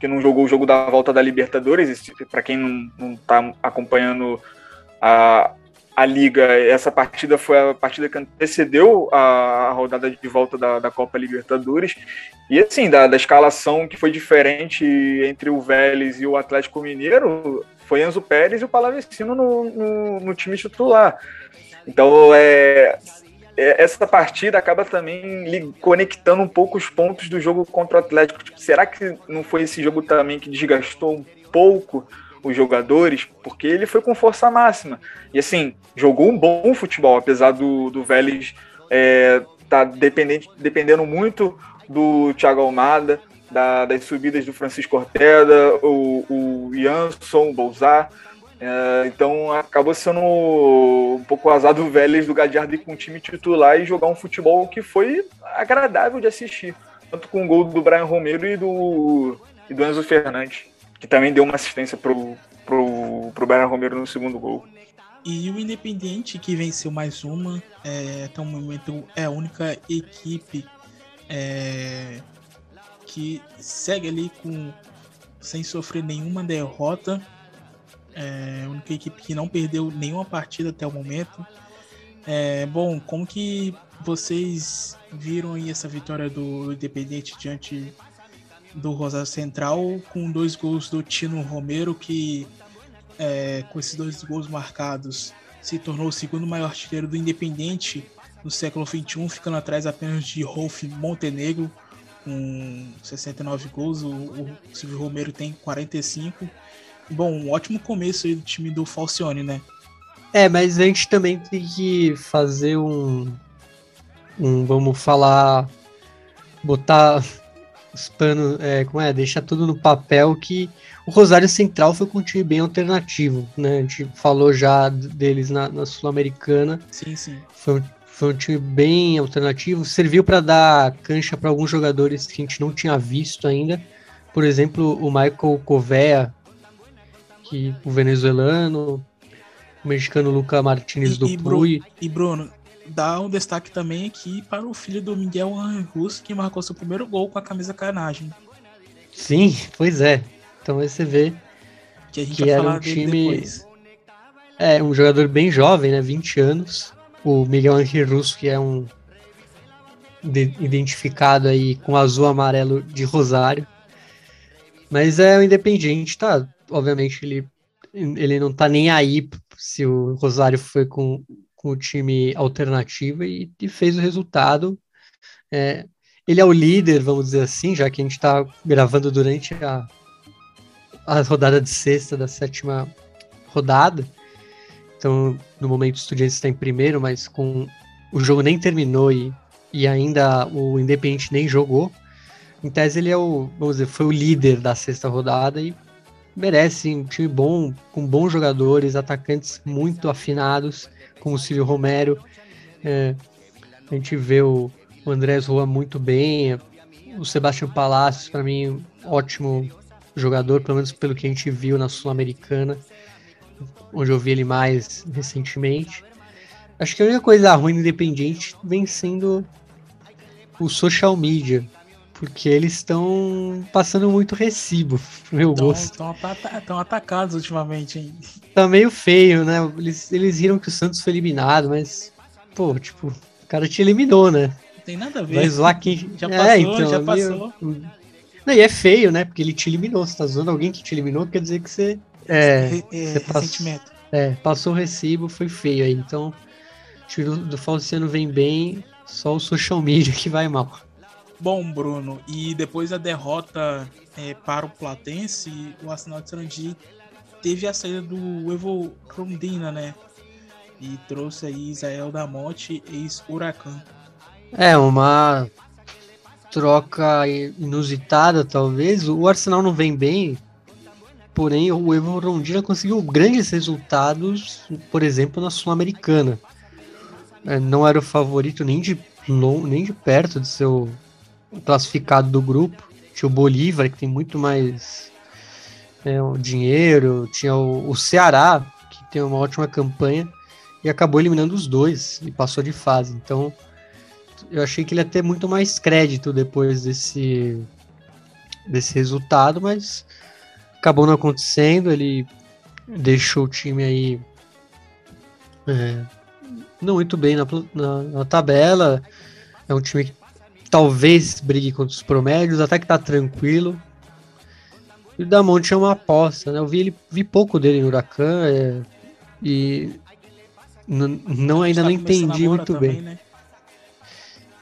que não jogou o jogo da volta da Libertadores. Para quem não está acompanhando a, a Liga, essa partida foi a partida que antecedeu a, a rodada de volta da, da, Copa Libertadores. E assim, da, da, escalação que foi diferente entre o Vélez e o Atlético Mineiro, foi Enzo Pérez e o Palavecino no, no, no time titular. Então, é, é, essa partida acaba também conectando um pouco os pontos do jogo contra o Atlético. Tipo, será que não foi esse jogo também que desgastou um pouco os jogadores, porque ele foi com força máxima. E assim, jogou um bom futebol, apesar do, do Vélez é, tá dependente, dependendo muito do Thiago Almada, da, das subidas do Francisco Ortega, o, o Jansson, o Bolzar. É, então acabou sendo um pouco azar do Vélez do Gadiardo ir com o time titular e jogar um futebol que foi agradável de assistir. Tanto com o gol do Brian Romero e do, e do Enzo Fernandes que também deu uma assistência pro, pro, pro Brian Romero no segundo gol. E o Independiente que venceu mais uma, é, até o momento é a única equipe é, que segue ali com sem sofrer nenhuma derrota. É a única equipe que não perdeu nenhuma partida até o momento. É, bom, como que vocês viram essa vitória do Independiente diante do Rosário Central, com dois gols do Tino Romero, que é, com esses dois gols marcados se tornou o segundo maior artilheiro do Independente no século XXI, ficando atrás apenas de Rolf Montenegro, com 69 gols. O, o Silvio Romero tem 45. Bom, um ótimo começo aí do time do Falcione, né? É, mas a gente também tem que fazer um, um vamos falar, botar os panos, é, como é, deixar tudo no papel que o Rosário Central foi com um time bem alternativo, né? A gente falou já deles na, na Sul-Americana. Sim, sim. Foi um, foi um time bem alternativo, serviu para dar cancha para alguns jogadores que a gente não tinha visto ainda. Por exemplo, o Michael Covea, que o venezuelano, o mexicano Luca Martinez do Pui. E Bruno, dar um destaque também aqui para o filho do Miguel Russo, que marcou seu primeiro gol com a camisa canagem. Sim, pois é. Então aí você vê que, a gente que era um time. Depois. É, um jogador bem jovem, né? 20 anos. O Miguel Henrique Russo, que é um. identificado aí com azul amarelo de Rosário. Mas é o Independiente, tá? Obviamente ele, ele não tá nem aí se o Rosário foi com, com o time alternativo e, e fez o resultado. É, ele é o líder, vamos dizer assim, já que a gente está gravando durante a, a rodada de sexta da sétima rodada. Então, no momento, o Estudiantes está em primeiro, mas com o jogo nem terminou e, e ainda o Independente nem jogou. Em tese, ele é o, vamos dizer, foi o líder da sexta rodada e merece um time bom, com bons jogadores, atacantes muito afinados, como o Cílio Romero. É, a gente vê o, o Andrés Rua muito bem, o Sebastião Palacios, para mim, ótimo jogador, pelo menos pelo que a gente viu na Sul-Americana onde eu vi ele mais recentemente. Acho que a única coisa ruim independente vem sendo o social media, porque eles estão passando muito recibo, pro meu tão, gosto. Estão atacados ultimamente, hein? Tá meio feio, né? Eles, eles viram que o Santos foi eliminado, mas, pô, tipo, o cara te eliminou, né? Não tem nada a ver. Mas lá quem. Já é, passou, é, então, já passou. Meio... Não, e é feio, né? Porque ele te eliminou. Você tá zoando alguém que te eliminou, quer dizer que você é, é passou, é, passou o recibo, foi feio aí. Então, o time do, do Falciano vem bem, só o social media que vai mal. Bom, Bruno, e depois da derrota é, para o Platense, o Arsenal de Sarandi teve a saída do Evo Rondina, né? E trouxe aí Israel da Morte, ex-Huracan. É, uma troca inusitada, talvez. O Arsenal não vem bem, Porém, o Evo Rondina conseguiu grandes resultados, por exemplo, na Sul-Americana. É, não era o favorito nem de, nem de perto de seu classificado do grupo. Tinha o Bolívar, que tem muito mais é, dinheiro. Tinha o, o Ceará, que tem uma ótima campanha. E acabou eliminando os dois e passou de fase. Então, eu achei que ele ia ter muito mais crédito depois desse, desse resultado, mas acabou não acontecendo, ele deixou o time aí é, não muito bem na, na, na, tabela. É um time que talvez brigue contra os promédios, até que tá tranquilo. E o Damonte é uma aposta, né? Eu vi, ele, vi pouco dele no Huracan é, e não ainda tá não entendi muito também, bem. Né?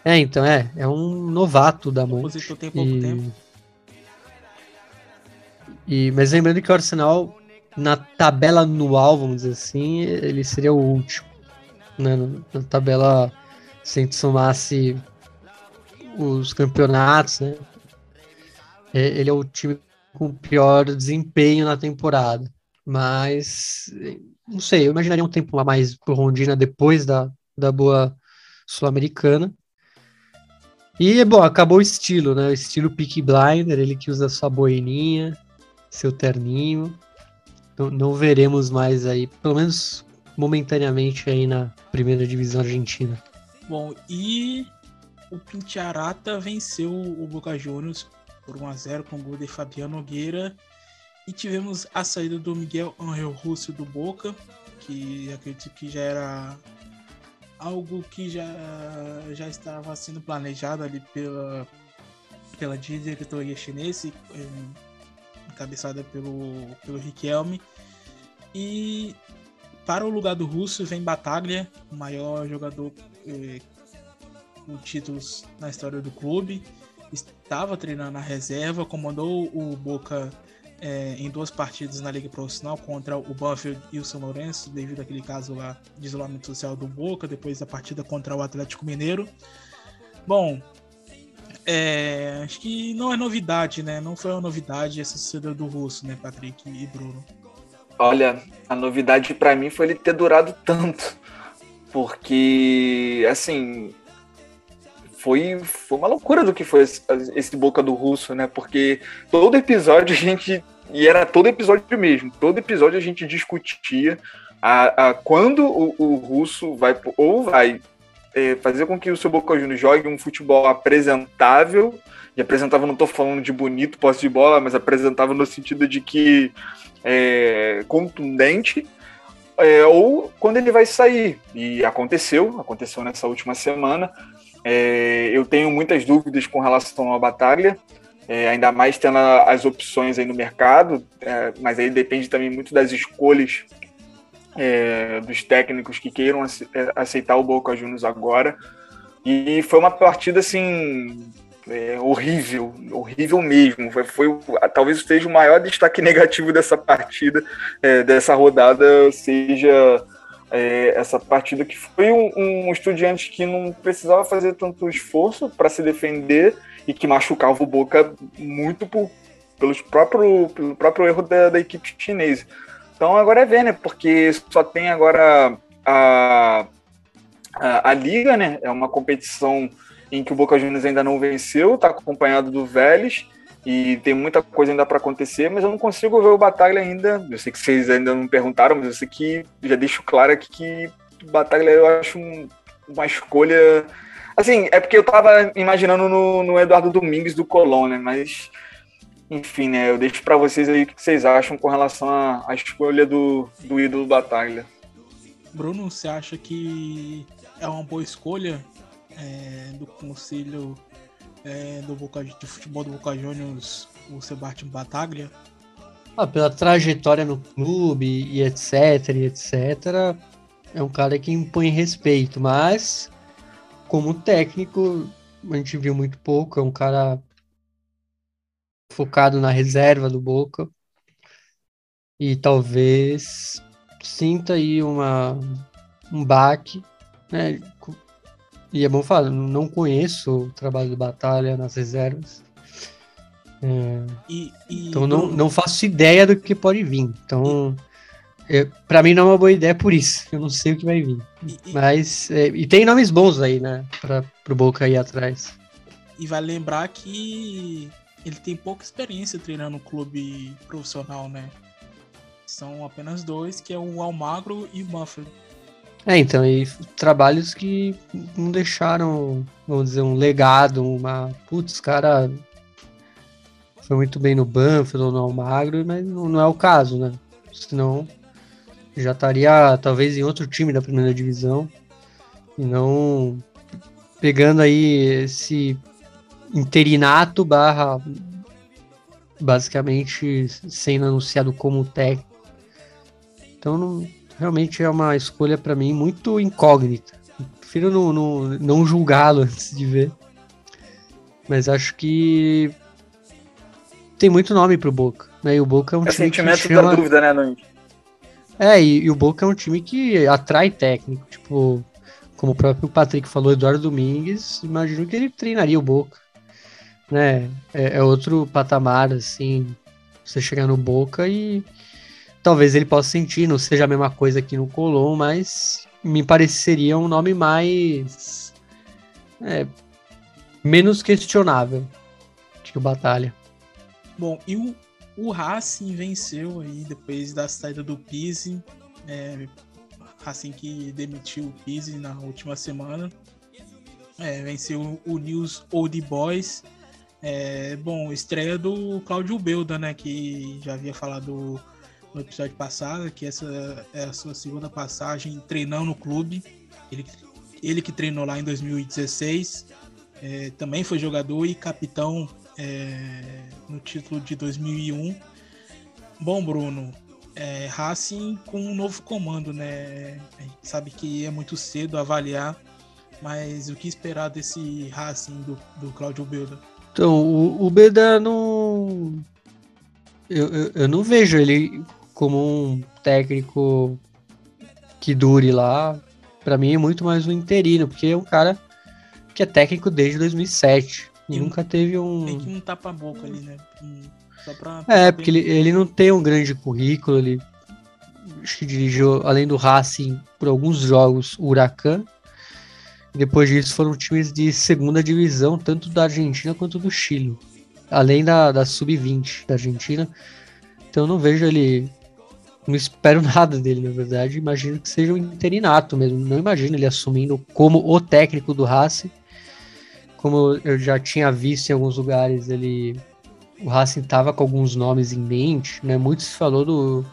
É, então, é, é um novato da Monte. Tem pouco e... tempo. E, mas lembrando que o Arsenal, na tabela anual, vamos dizer assim, ele seria o último. Né? Na tabela, se a gente somasse os campeonatos, né? É, ele é o time com pior desempenho na temporada. Mas, não sei, eu imaginaria um tempo a mais pro Rondina depois da, da boa Sul-Americana. E, bom, acabou o estilo, né? O estilo Peak Blinder, ele que usa sua boininha, seu terninho. Não, não veremos mais aí, pelo menos momentaneamente aí na primeira divisão argentina. Bom, e o Pintiarata venceu o Boca Juniors por 1 a 0 com o gol de Fabiano Nogueira. E tivemos a saída do Miguel Angel Russo do Boca, que acredito que já era algo que já, já estava sendo planejado ali pela, pela diretoria chinesa, encabeçada pelo, pelo Riquelme. E para o lugar do Russo vem Bataglia, o maior jogador eh, com títulos na história do clube. Estava treinando na reserva, comandou o Boca eh, em duas partidas na Liga Profissional contra o Banfield e o São Lourenço, devido àquele caso lá de isolamento social do Boca, depois da partida contra o Atlético Mineiro. Bom, é, acho que não é novidade, né? Não foi uma novidade essa saída do Russo, né, Patrick e Bruno? Olha, a novidade para mim foi ele ter durado tanto. Porque, assim, foi, foi uma loucura do que foi esse, Boca do Russo, né? Porque todo episódio a gente. E era todo episódio mesmo. Todo episódio a gente discutia a, a quando o, o russo vai ou vai é, fazer com que o seu Boca Juniors jogue um futebol apresentável. E apresentável não estou falando de bonito, posse de bola, mas apresentável no sentido de que é, contundente. É, ou quando ele vai sair. E aconteceu, aconteceu nessa última semana. É, eu tenho muitas dúvidas com relação ao Batalha, é, ainda mais tendo as opções aí no mercado, é, mas aí depende também muito das escolhas é, dos técnicos que queiram é, aceitar o Boca Juniors agora. E foi uma partida assim é, horrível, horrível mesmo. Foi, foi, talvez seja o maior destaque negativo dessa partida, dessa rodada, seja é, essa partida que foi um, um estudiante que não precisava fazer tanto esforço para se defender e que machucava o Boca muito por, pelos próprio, pelo próprio erro da, da equipe chinesa. Então agora é ver, né? Porque só tem agora a, a, a Liga, né? É uma competição em que o Boca Juniors ainda não venceu, está acompanhado do Vélez e tem muita coisa ainda para acontecer, mas eu não consigo ver o Batalha ainda. Eu sei que vocês ainda não perguntaram, mas eu sei que já deixo claro aqui que Batalha eu acho um, uma escolha. Assim, é porque eu tava imaginando no, no Eduardo Domingues do Colón, né? Mas, enfim, né? Eu deixo para vocês aí o que vocês acham com relação à, escolha do, do ídolo Batalha. Bruno, você acha que é uma boa escolha é, do Conselho é, do Boca, de Futebol do Boca Juniors, o Sebastião Bataglia? Ah, pela trajetória no clube e etc, e etc, é um cara que impõe respeito, mas como técnico, a gente viu muito pouco, é um cara focado na reserva do Boca e talvez sinta aí uma, um baque, né? E é bom falar, não conheço o trabalho do Batalha nas reservas. É, e, e então não, não faço ideia do que pode vir. Então, é, para mim não é uma boa ideia por isso. Eu não sei o que vai vir. E, Mas, é, e tem nomes bons aí, né? Para o Boca ir atrás. E vai lembrar que ele tem pouca experiência treinando um clube profissional, né? São apenas dois, que é o Almagro e o Buffalo. É, então, e trabalhos que não deixaram, vamos dizer, um legado, uma. Putz, cara foi muito bem no Banfield ou no Almagro, mas não, é o caso, né? Senão já estaria talvez em outro time da primeira divisão e não pegando aí esse interinato barra basicamente sendo anunciado como técnico. Então não, realmente é uma escolha para mim muito incógnita. Prefiro não, não, não julgá-lo antes de ver. Mas acho que tem muito nome pro Boca. Né? E o Boca é um é time sentimento que chama... da dúvida, né, Nunes? É, e, e, o Boca é um time que atrai técnico. Tipo, como o próprio Patrick falou, Eduardo Domingues, imagino que ele treinaria o Boca. Né? É, é outro patamar, assim, você chegar no Boca e talvez ele possa sentir, não seja a mesma coisa que no Colom, mas me pareceria um nome mais. É, menos questionável que o Batalha. Bom, e o, o Racing venceu aí depois da saída do Pise. É, Racing que demitiu o Pise na última semana. É, venceu o News Old Boys. É, bom, estreia do Cláudio Belda, né? Que já havia falado no episódio passado, que essa é a sua segunda passagem treinando no clube. Ele, ele que treinou lá em 2016, é, também foi jogador e capitão é, no título de 2001. Bom, Bruno, é, Racing com um novo comando, né? A gente sabe que é muito cedo avaliar, mas o que esperar desse Racing do, do Claudio Belda? Então, o, o Belda não. Eu, eu, eu, não vejo ele como um técnico que dure lá, para mim é muito mais um interino, porque é um cara que é técnico desde 2007. E nunca teve um. Tem que um tapa-boca ali, né? Só pra, é, porque ele, ele não tem um grande currículo, ele acho que dirigiu, além do Racing, por alguns jogos, o Huracan. Depois disso foram times de segunda divisão, tanto da Argentina quanto do Chile. Além da, da Sub-20 da Argentina. Então eu não vejo ele não espero nada dele, na verdade. Imagino que seja um interinato mesmo. Não imagino ele assumindo como o técnico do Racing. Como eu já tinha visto em alguns lugares, ele o Racing estava com alguns nomes em mente, né? Muito se falou do,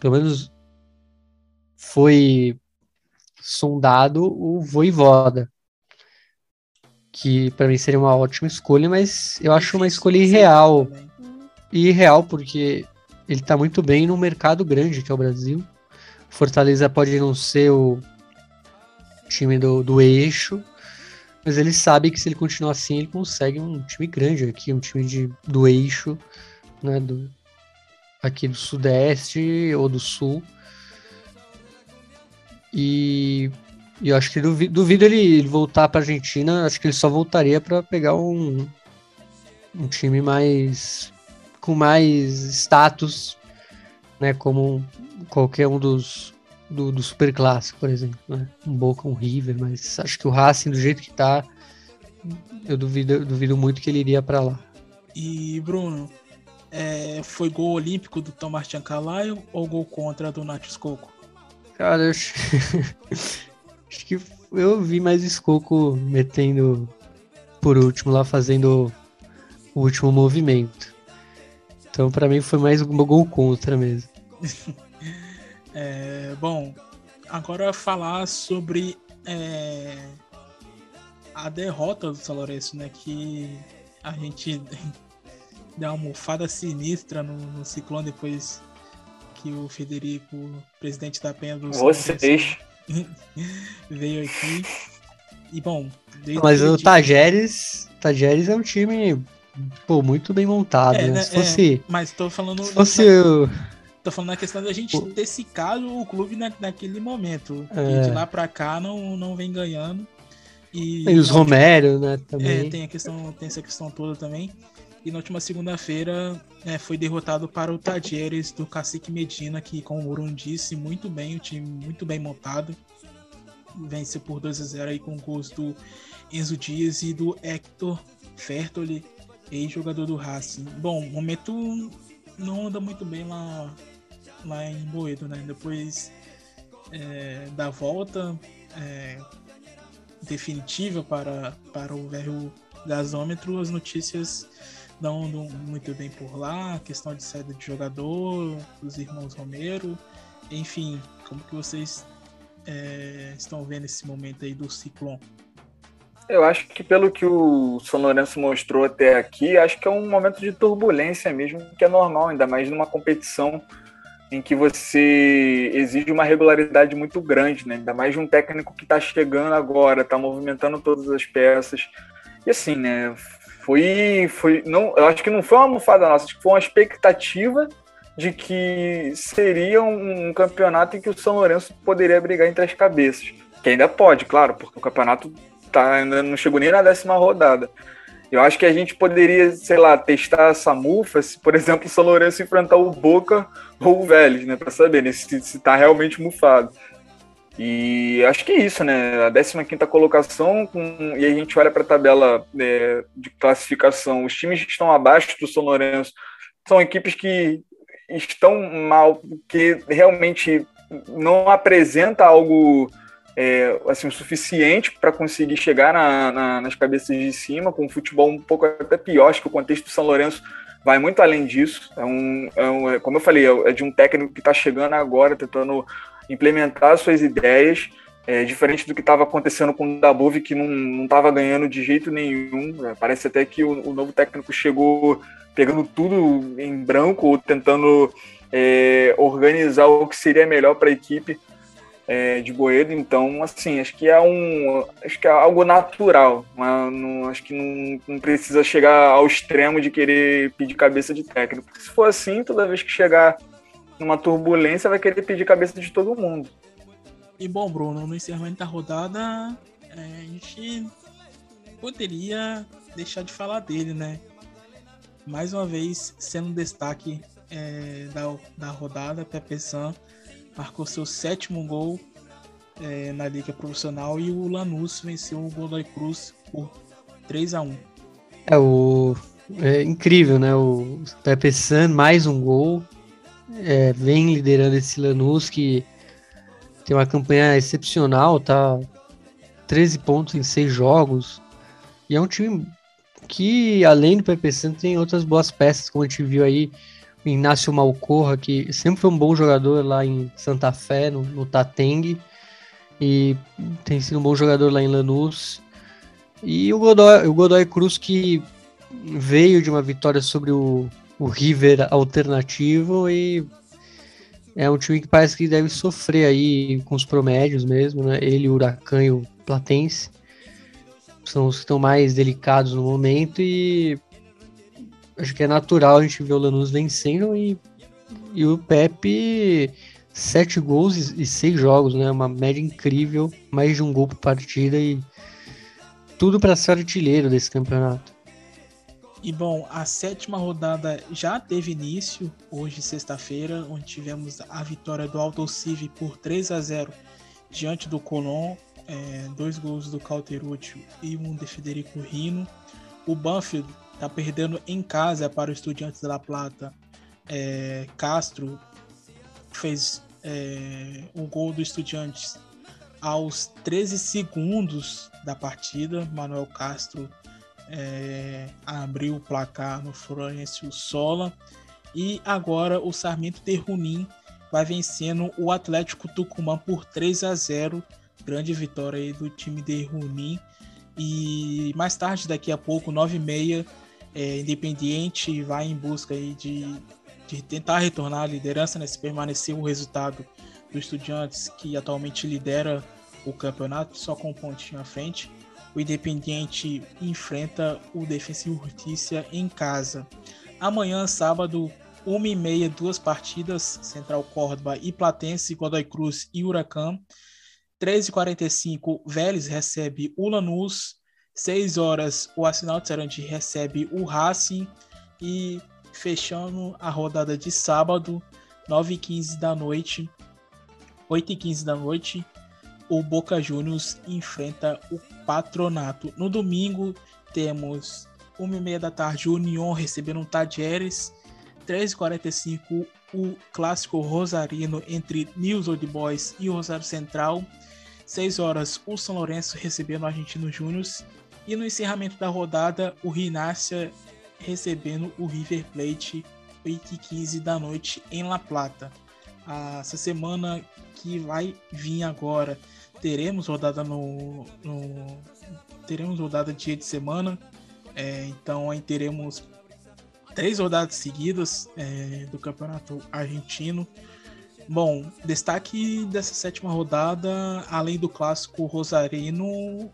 pelo menos foi sondado o Voivoda. que para mim seria uma ótima escolha, mas eu acho uma escolha irreal. E irreal porque ele tá muito bem num mercado grande que é o Brasil. Fortaleza pode não ser o time do, do eixo, mas ele sabe que se ele continuar assim, ele consegue um time grande aqui, um time de, do eixo, né, do, aqui do sudeste ou do sul. E, e eu acho que duvido, duvido ele voltar para Argentina, acho que ele só voltaria para pegar um, um time mais com mais status, né, como qualquer um dos do, do super clássico, por exemplo, né? Um Boca, um River, mas acho que o Racing do jeito que tá, eu duvido, eu duvido muito que ele iria para lá. E Bruno, é, foi gol olímpico do Tomás Tiancalaio ou gol contra do Natis Coco? Cara, eu acho... acho que eu vi mais Escoco metendo por último lá, fazendo o último movimento. Então, para mim, foi mais um gol contra mesmo. é, bom, agora falar sobre é, a derrota do São Lourenço, né? Que a gente deu uma almofada sinistra no, no ciclone depois que o Federico, presidente da Penha do Vocês veio aqui. E bom, mas o Tajeres, Tajeres é um time pô, muito bem montado. É, né? Se fosse, é, mas tô falando se fosse na, o... tô falando na questão da gente ter secado o clube na, naquele momento. É. E de lá para cá não, não vem ganhando. E, e os Romero, né, também. É, tem a questão, tem essa questão toda também. E na última segunda-feira é, foi derrotado para o Tadieres do Cacique Medina, que, como o Bruno disse, muito bem, o time muito bem montado. Venceu por 2 a 0 aí com gols do Enzo Dias e do Hector Fertoli, ex-jogador do Racing. Bom, o momento não anda muito bem lá, lá em Boedo, né? Depois é, da volta é, definitiva para, para o velho gasômetro, as notícias não andam muito bem por lá, questão de saída de jogador, dos irmãos Romero, enfim, como que vocês é, estão vendo esse momento aí do ciclone? Eu acho que pelo que o São Lourenço mostrou até aqui, acho que é um momento de turbulência mesmo, que é normal, ainda mais numa competição em que você exige uma regularidade muito grande, né? Ainda mais de um técnico que está chegando agora, está movimentando todas as peças. E assim, né? foi, foi não, eu acho que não foi uma almofada nossa, acho que foi uma expectativa de que seria um, um campeonato em que o São Lourenço poderia brigar entre as cabeças. Que ainda pode, claro, porque o campeonato tá, ainda não chegou nem na décima rodada. Eu acho que a gente poderia, sei lá, testar essa mufa se, por exemplo, o São Lourenço enfrentar o Boca ou o Vélez, né? Para saber né, se, se tá realmente mufado. E acho que é isso, né? A 15 colocação, com, e a gente olha para a tabela é, de classificação. Os times que estão abaixo do São Lourenço são equipes que estão mal, que realmente não apresenta algo é, assim, o suficiente para conseguir chegar na, na, nas cabeças de cima, com um futebol um pouco até pior. Acho que o contexto do São Lourenço vai muito além disso. É um, é um é, como eu falei, é de um técnico que está chegando agora, tentando implementar suas ideias, é, diferente do que estava acontecendo com o Dabov, que não estava ganhando de jeito nenhum. É, parece até que o, o, novo técnico chegou pegando tudo em branco, tentando é, organizar o que seria melhor para a equipe é, de Boedo. Então, assim, acho que é um, acho que é algo natural. Não, acho que não, não, precisa chegar ao extremo de querer pedir cabeça de técnico. Se for assim, toda vez que chegar numa turbulência, vai querer pedir cabeça de todo mundo. E bom, Bruno, no encerramento da rodada, é, a gente poderia deixar de falar dele, né? Mais uma vez, sendo destaque é, da, da rodada, Pepe San marcou seu sétimo gol é, na Liga Profissional e o Lanús venceu o Godoy Cruz por 3 a 1 É o. É incrível, né? O Pepe San, mais um gol é, vem liderando esse Lanús que tem uma campanha excepcional, tá? 13 pontos em 6 jogos. E é um time que, além do PP Santos, tem outras boas peças, como a gente viu aí, Inácio Malcorra, que sempre foi um bom jogador lá em Santa Fé, no, no Tateng, e tem sido um bom jogador lá em Lanús. E o Godoy, o Godoy Cruz que veio de uma vitória sobre o, o River alternativo e é um time que parece que deve sofrer aí com os promédios mesmo, né? Ele, o Huracan e o Platense são os que estão mais delicados no momento e acho que é natural a gente ver o Lanús vencendo e, e o Pepe sete gols e, e seis jogos, né? Uma média incrível, mais de um gol por partida e tudo para ser artilheiro desse campeonato. E bom, a sétima rodada já teve início hoje, sexta-feira, onde tivemos a vitória do Alto Civi por 3 a 0 diante do Colón, é, dois gols do Calterucci e um de Federico Rino. O Banfield está perdendo em casa para o Estudiantes da La Plata. É, Castro fez é, o gol do Estudiantes aos 13 segundos da partida. Manuel Castro é, abriu o placar no Florencio Sola. E agora o Sarmento de Runim vai vencendo o Atlético Tucumã por 3 a 0. Grande vitória aí do time de Runim. E mais tarde, daqui a pouco, 9h30, é, Independiente vai em busca aí de, de tentar retornar à liderança, né, se permanecer o resultado do Estudiantes, que atualmente lidera o campeonato, só com um pontinho à frente. O Independiente enfrenta o Defensivo Justiça em casa. Amanhã, sábado, 1h30, duas partidas: Central Córdoba e Platense, Godoy Cruz e Huracan. 13h45, Vélez recebe o Lanús. 6 horas, o Arsenal de Sarandi recebe o Racing. E fechando a rodada de sábado, 9h15 da noite, 8h15 da noite, o Boca Juniors enfrenta o Patronato. No domingo, temos 1h30 da tarde, o União recebendo o Tadieres. 13h45, o clássico Rosarino entre News Old Boys e o Rosário Central. 6 horas, o São Lourenço recebendo o Argentino Júnior. E no encerramento da rodada, o Rinácia recebendo o River Plate 8h15 da noite em La Plata. Essa semana que vai vir agora teremos rodada no, no teremos rodada dia de semana, é, então aí teremos três rodadas seguidas é, do campeonato argentino. Bom, destaque dessa sétima rodada, além do clássico Rosarino,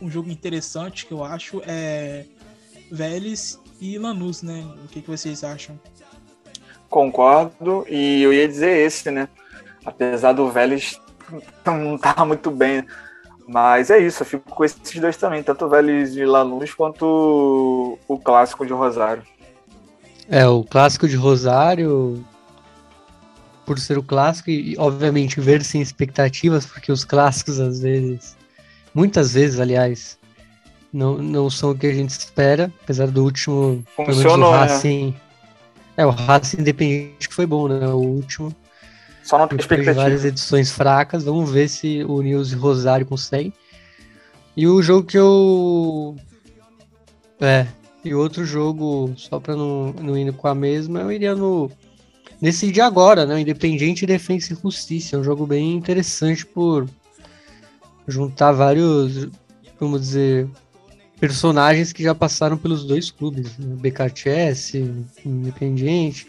um jogo interessante que eu acho é Vélez e Lanús, né? O que, que vocês acham? Concordo, e eu ia dizer esse, né? Apesar do Vélez não tá muito bem. Mas é isso, eu fico com esses dois também, tanto o Vélez de Lanús quanto o, clássico de Rosário. É, o clássico de Rosário, por ser o clássico, e obviamente ver sem expectativas, porque os clássicos às vezes, muitas vezes, aliás, não, não são o que a gente espera, apesar do último. Funcionou, né? Racing, né? É, o Racing Independente que foi bom, né? O último. Só não tem expectativa. várias edições fracas. Vamos ver se o News e Rosário conseguem. E o jogo que eu. É. E outro jogo, só pra não, não ir com a mesma, eu iria no. Nesse dia agora, né? Independente Defesa e Justiça. É um jogo bem interessante por juntar vários, vamos dizer, personagens que já passaram pelos dois clubes, né? BKTS, Independiente.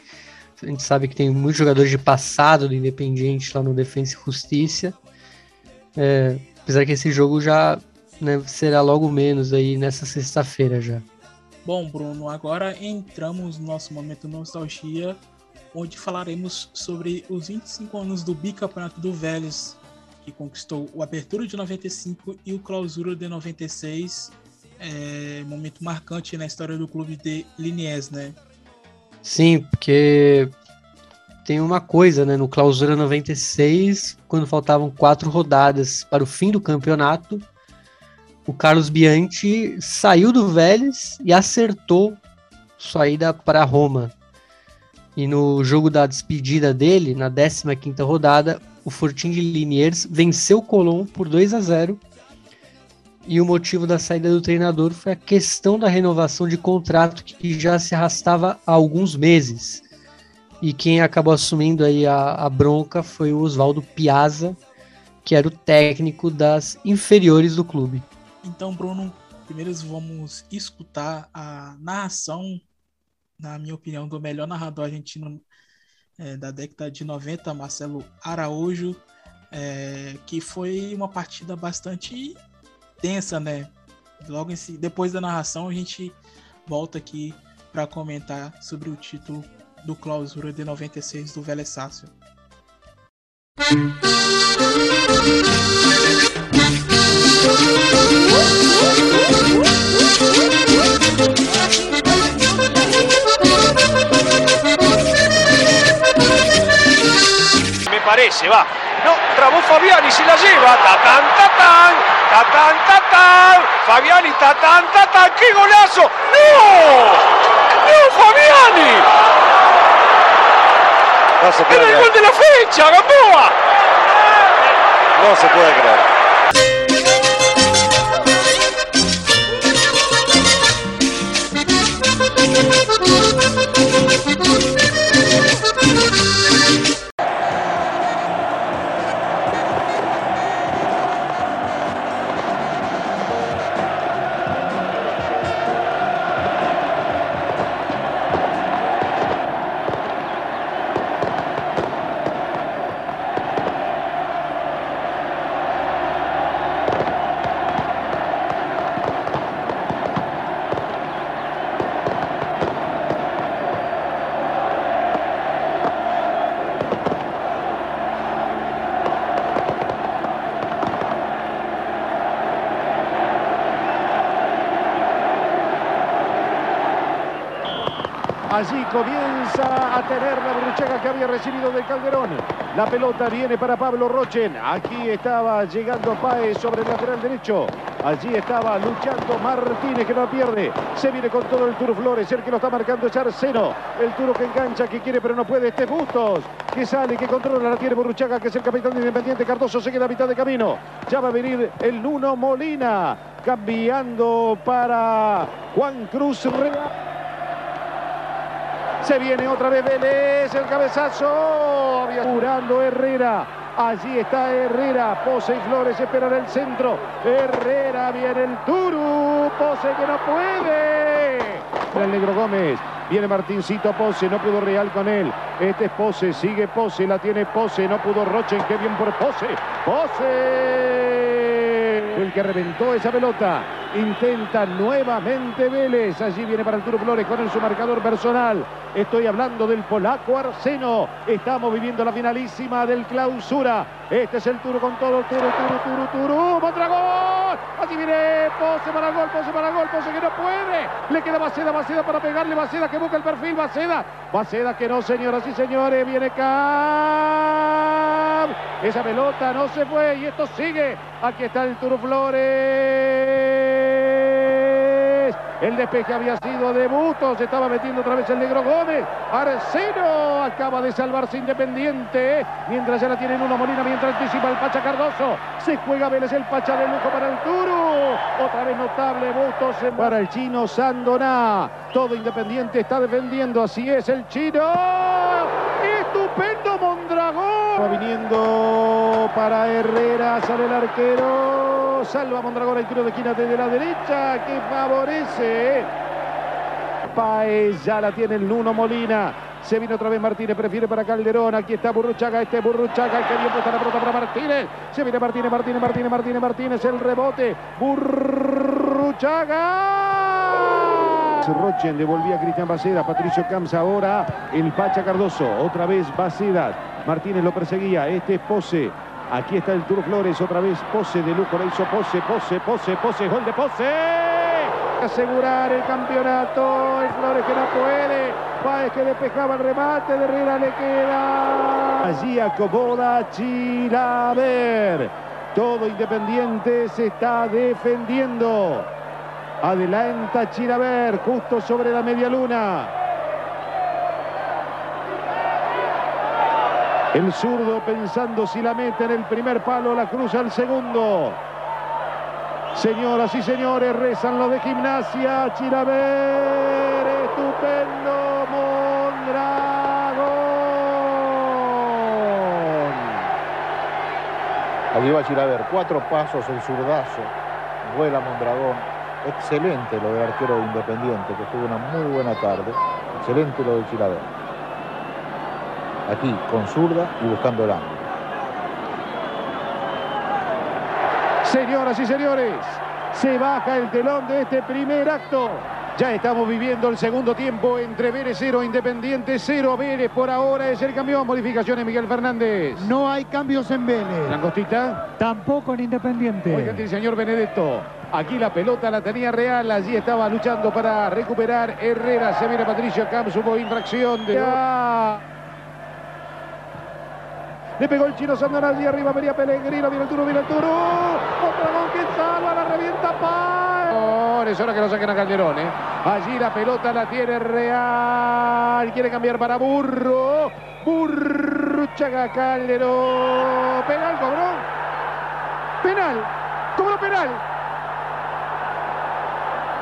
A gente sabe que tem muitos jogadores de passado do Independiente lá no Defensa e Justiça. É, apesar que esse jogo já né, será logo menos aí nessa sexta-feira já. Bom, Bruno, agora entramos no nosso momento nostalgia, onde falaremos sobre os 25 anos do bicampeonato do Vélez, que conquistou o Abertura de 95 e o Clausura de 96. É, momento marcante na história do clube de Liniers, né? Sim, porque tem uma coisa, né? No Clausura 96, quando faltavam quatro rodadas para o fim do campeonato, o Carlos Bianchi saiu do Vélez e acertou saída para Roma. E no jogo da despedida dele, na 15ª rodada, o Fortin de Liniers venceu o Colón por 2 a 0 e o motivo da saída do treinador foi a questão da renovação de contrato que já se arrastava há alguns meses. E quem acabou assumindo aí a, a bronca foi o Oswaldo Piazza, que era o técnico das inferiores do clube. Então, Bruno, primeiro vamos escutar a narração, na minha opinião, do melhor narrador argentino é, da década de 90, Marcelo Araújo, é, que foi uma partida bastante tensa, né? Logo si, depois da narração, a gente volta aqui para comentar sobre o título do Clausura de 96 do Vélez Sácio. Me parece, va. No, trabó Fabiani, se la lleva. Tatán, tatán, tatán, tatán. Fabiani, tatán, tatán. ¡Qué golazo! ¡No! ¡No, Fabiani! No se puede ¡Era el creer. gol de la fecha, Gamboa! No se puede creer. Tener la Bruchaga que había recibido del Calderón. La pelota viene para Pablo Rochen. Aquí estaba llegando Paez sobre el lateral derecho. Allí estaba luchando Martínez que no pierde. Se viene con todo el Turo Flores. El que lo está marcando es Arceno. El Turo que engancha, que quiere pero no puede. Este es Bustos. Que sale, que controla, la tiene Burruchaga, que es el capitán de Independiente. Cardoso se queda a mitad de camino. Ya va a venir el Nuno Molina. Cambiando para Juan Cruz Real. Se viene otra vez Vélez, el cabezazo. Curando Herrera. Allí está Herrera. Pose y Flores esperan el centro. Herrera viene el Turu. Pose que no puede. El Negro Gómez. Viene Martincito Pose, no pudo Real con él. Este es Pose, sigue Pose, la tiene Pose, no pudo Rochen, qué bien por Pose. Pose. El que reventó esa pelota. Intenta nuevamente Vélez. Allí viene para el Turo Flores con su marcador personal. Estoy hablando del polaco Arseno. Estamos viviendo la finalísima del clausura. Este es el Turo con todo. Turo, Turo, Turo, Turo. Mondragón. Así viene Pose para el gol, Pose para el gol. Pose que no puede. Le queda Baceda, Baceda para pegarle. Baceda que busca el perfil. Baceda. Baceda que no, señoras y señores. Viene Cam. Esa pelota no se fue y esto sigue. Aquí está el Turo Flores. El despeje había sido de Busto. Se estaba metiendo otra vez el negro Gómez. Arceno acaba de salvarse Independiente. Mientras ya la tiene uno Molina. Mientras anticipa el Pacha Cardoso. Se juega Vélez el Pacha de lujo para el Turu. Otra vez notable Bustos para el chino Sandoná. Todo Independiente está defendiendo. Así es el chino. Estupendo Mondragón. Va viniendo para Herrera. Sale el arquero. Salva Mondragón el tiro de esquina desde la derecha que favorece. Paez ya la tiene el Nuno Molina. Se viene otra vez Martínez, prefiere para Calderón. Aquí está Burruchaga, este es Burruchaga, el que bien puesta la pelota para Martínez. Se viene Martínez, Martínez, Martínez, Martínez, Martínez, el rebote. Burruchaga. Rochen devolvía a Cristian Baceda, Patricio Camps ahora, el Pacha Cardoso, otra vez Baceda, Martínez lo perseguía, este es Pose, aquí está el Turo Flores, otra vez Pose de lujo, le hizo Pose, Pose, Pose, Pose, gol de Pose asegurar el campeonato. El Flores que no puede. Páez que despejaba el remate. De Herrera le queda. Allí acomoda Chilaver. Todo Independiente se está defendiendo. Adelanta Chilaver justo sobre la media luna. El zurdo pensando si la mete en el primer palo, la cruza al segundo. Señoras y señores, rezan los de gimnasia. Chilaver, estupendo Mondragón. Allí va Chilaver, cuatro pasos el zurdazo, vuela Mondragón, excelente lo del arquero de Independiente, que tuvo una muy buena tarde. Excelente lo de Chilaver. Aquí con zurda y buscando el ángulo. Señoras y señores, se baja el telón de este primer acto. Ya estamos viviendo el segundo tiempo entre Vélez 0, Independiente 0. Vélez por ahora es el campeón. Modificaciones Miguel Fernández. No hay cambios en Vélez. Langostita. Tampoco en Independiente. Oigan, el señor Benedetto. Aquí la pelota la tenía Real. Allí estaba luchando para recuperar Herrera. Se viene Patricio Camps. Hubo infracción de... Ya. Le pegó el chino Sandana allí arriba. Venía Pellegrino. Viene el turo, viene el turo. Otra que salva. La revienta Paz. Es hora que lo saquen a Calderón. ¿eh? Allí la pelota la tiene Real. Quiere cambiar para Burro. Burro. Chaga Calderón. Penal cobró. Penal. Cobró penal.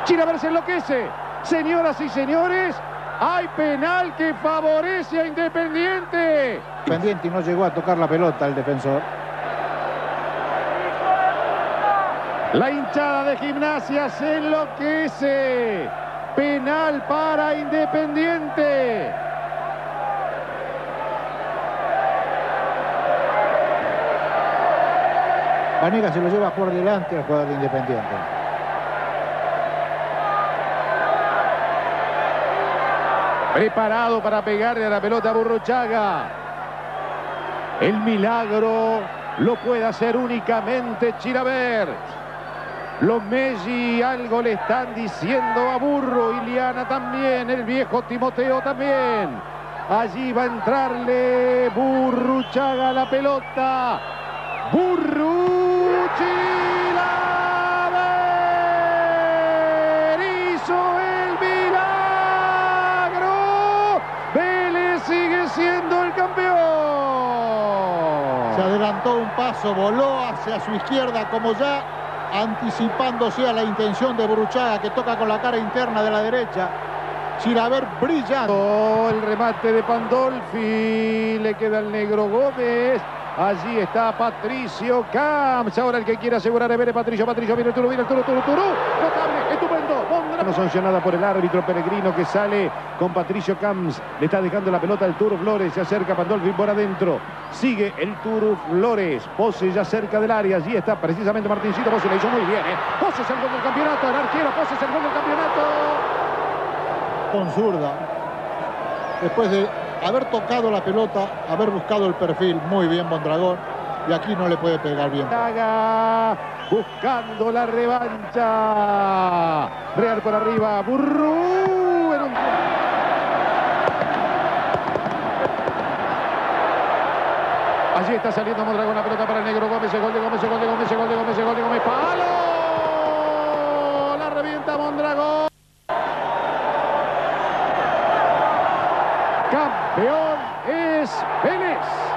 Chilaver se enloquece. Señoras y señores, hay penal que favorece a Independiente. Independiente y no llegó a tocar la pelota el defensor. La hinchada de gimnasia se enloquece. Penal para Independiente. Vanega se lo lleva por delante al jugador de Independiente. Preparado para pegarle a la pelota a Burruchaga. El milagro lo puede hacer únicamente Chilaver. Los Messi algo le están diciendo a Burro. Iliana también. El viejo Timoteo también. Allí va a entrarle Burruchaga la pelota. Burru paso, voló hacia su izquierda como ya anticipándose a la intención de Buruchaga que toca con la cara interna de la derecha. Chilaver brillando. Oh, el remate de Pandolfi. Le queda el negro Gómez. Allí está Patricio Camps. Ahora el que quiere asegurar es ver Patricio. Patricio viene el turo, viene el turo, turo, turo. Sancionada por el árbitro Peregrino que sale con Patricio Camps. Le está dejando la pelota al Turo Flores. Se acerca Pandolfi por adentro. Sigue el Turo Flores. Pose ya cerca del área. Allí está precisamente Martincito. Pose le hizo muy bien. ¿eh? Pose es el gol del campeonato. El arquero. Pose es el gol del campeonato. Con zurda. Después de haber tocado la pelota, haber buscado el perfil muy bien Mondragón. Y aquí no le puede pegar bien. Haga buscando la revancha. Real por arriba. Burru. Allí está saliendo Mondragón la pelota para negro Gómez. El gol de Gómez, el gol de Gómez, gol de gol de Gómez. ¡Palo! La revienta Mondragón. Campeón es Vélez.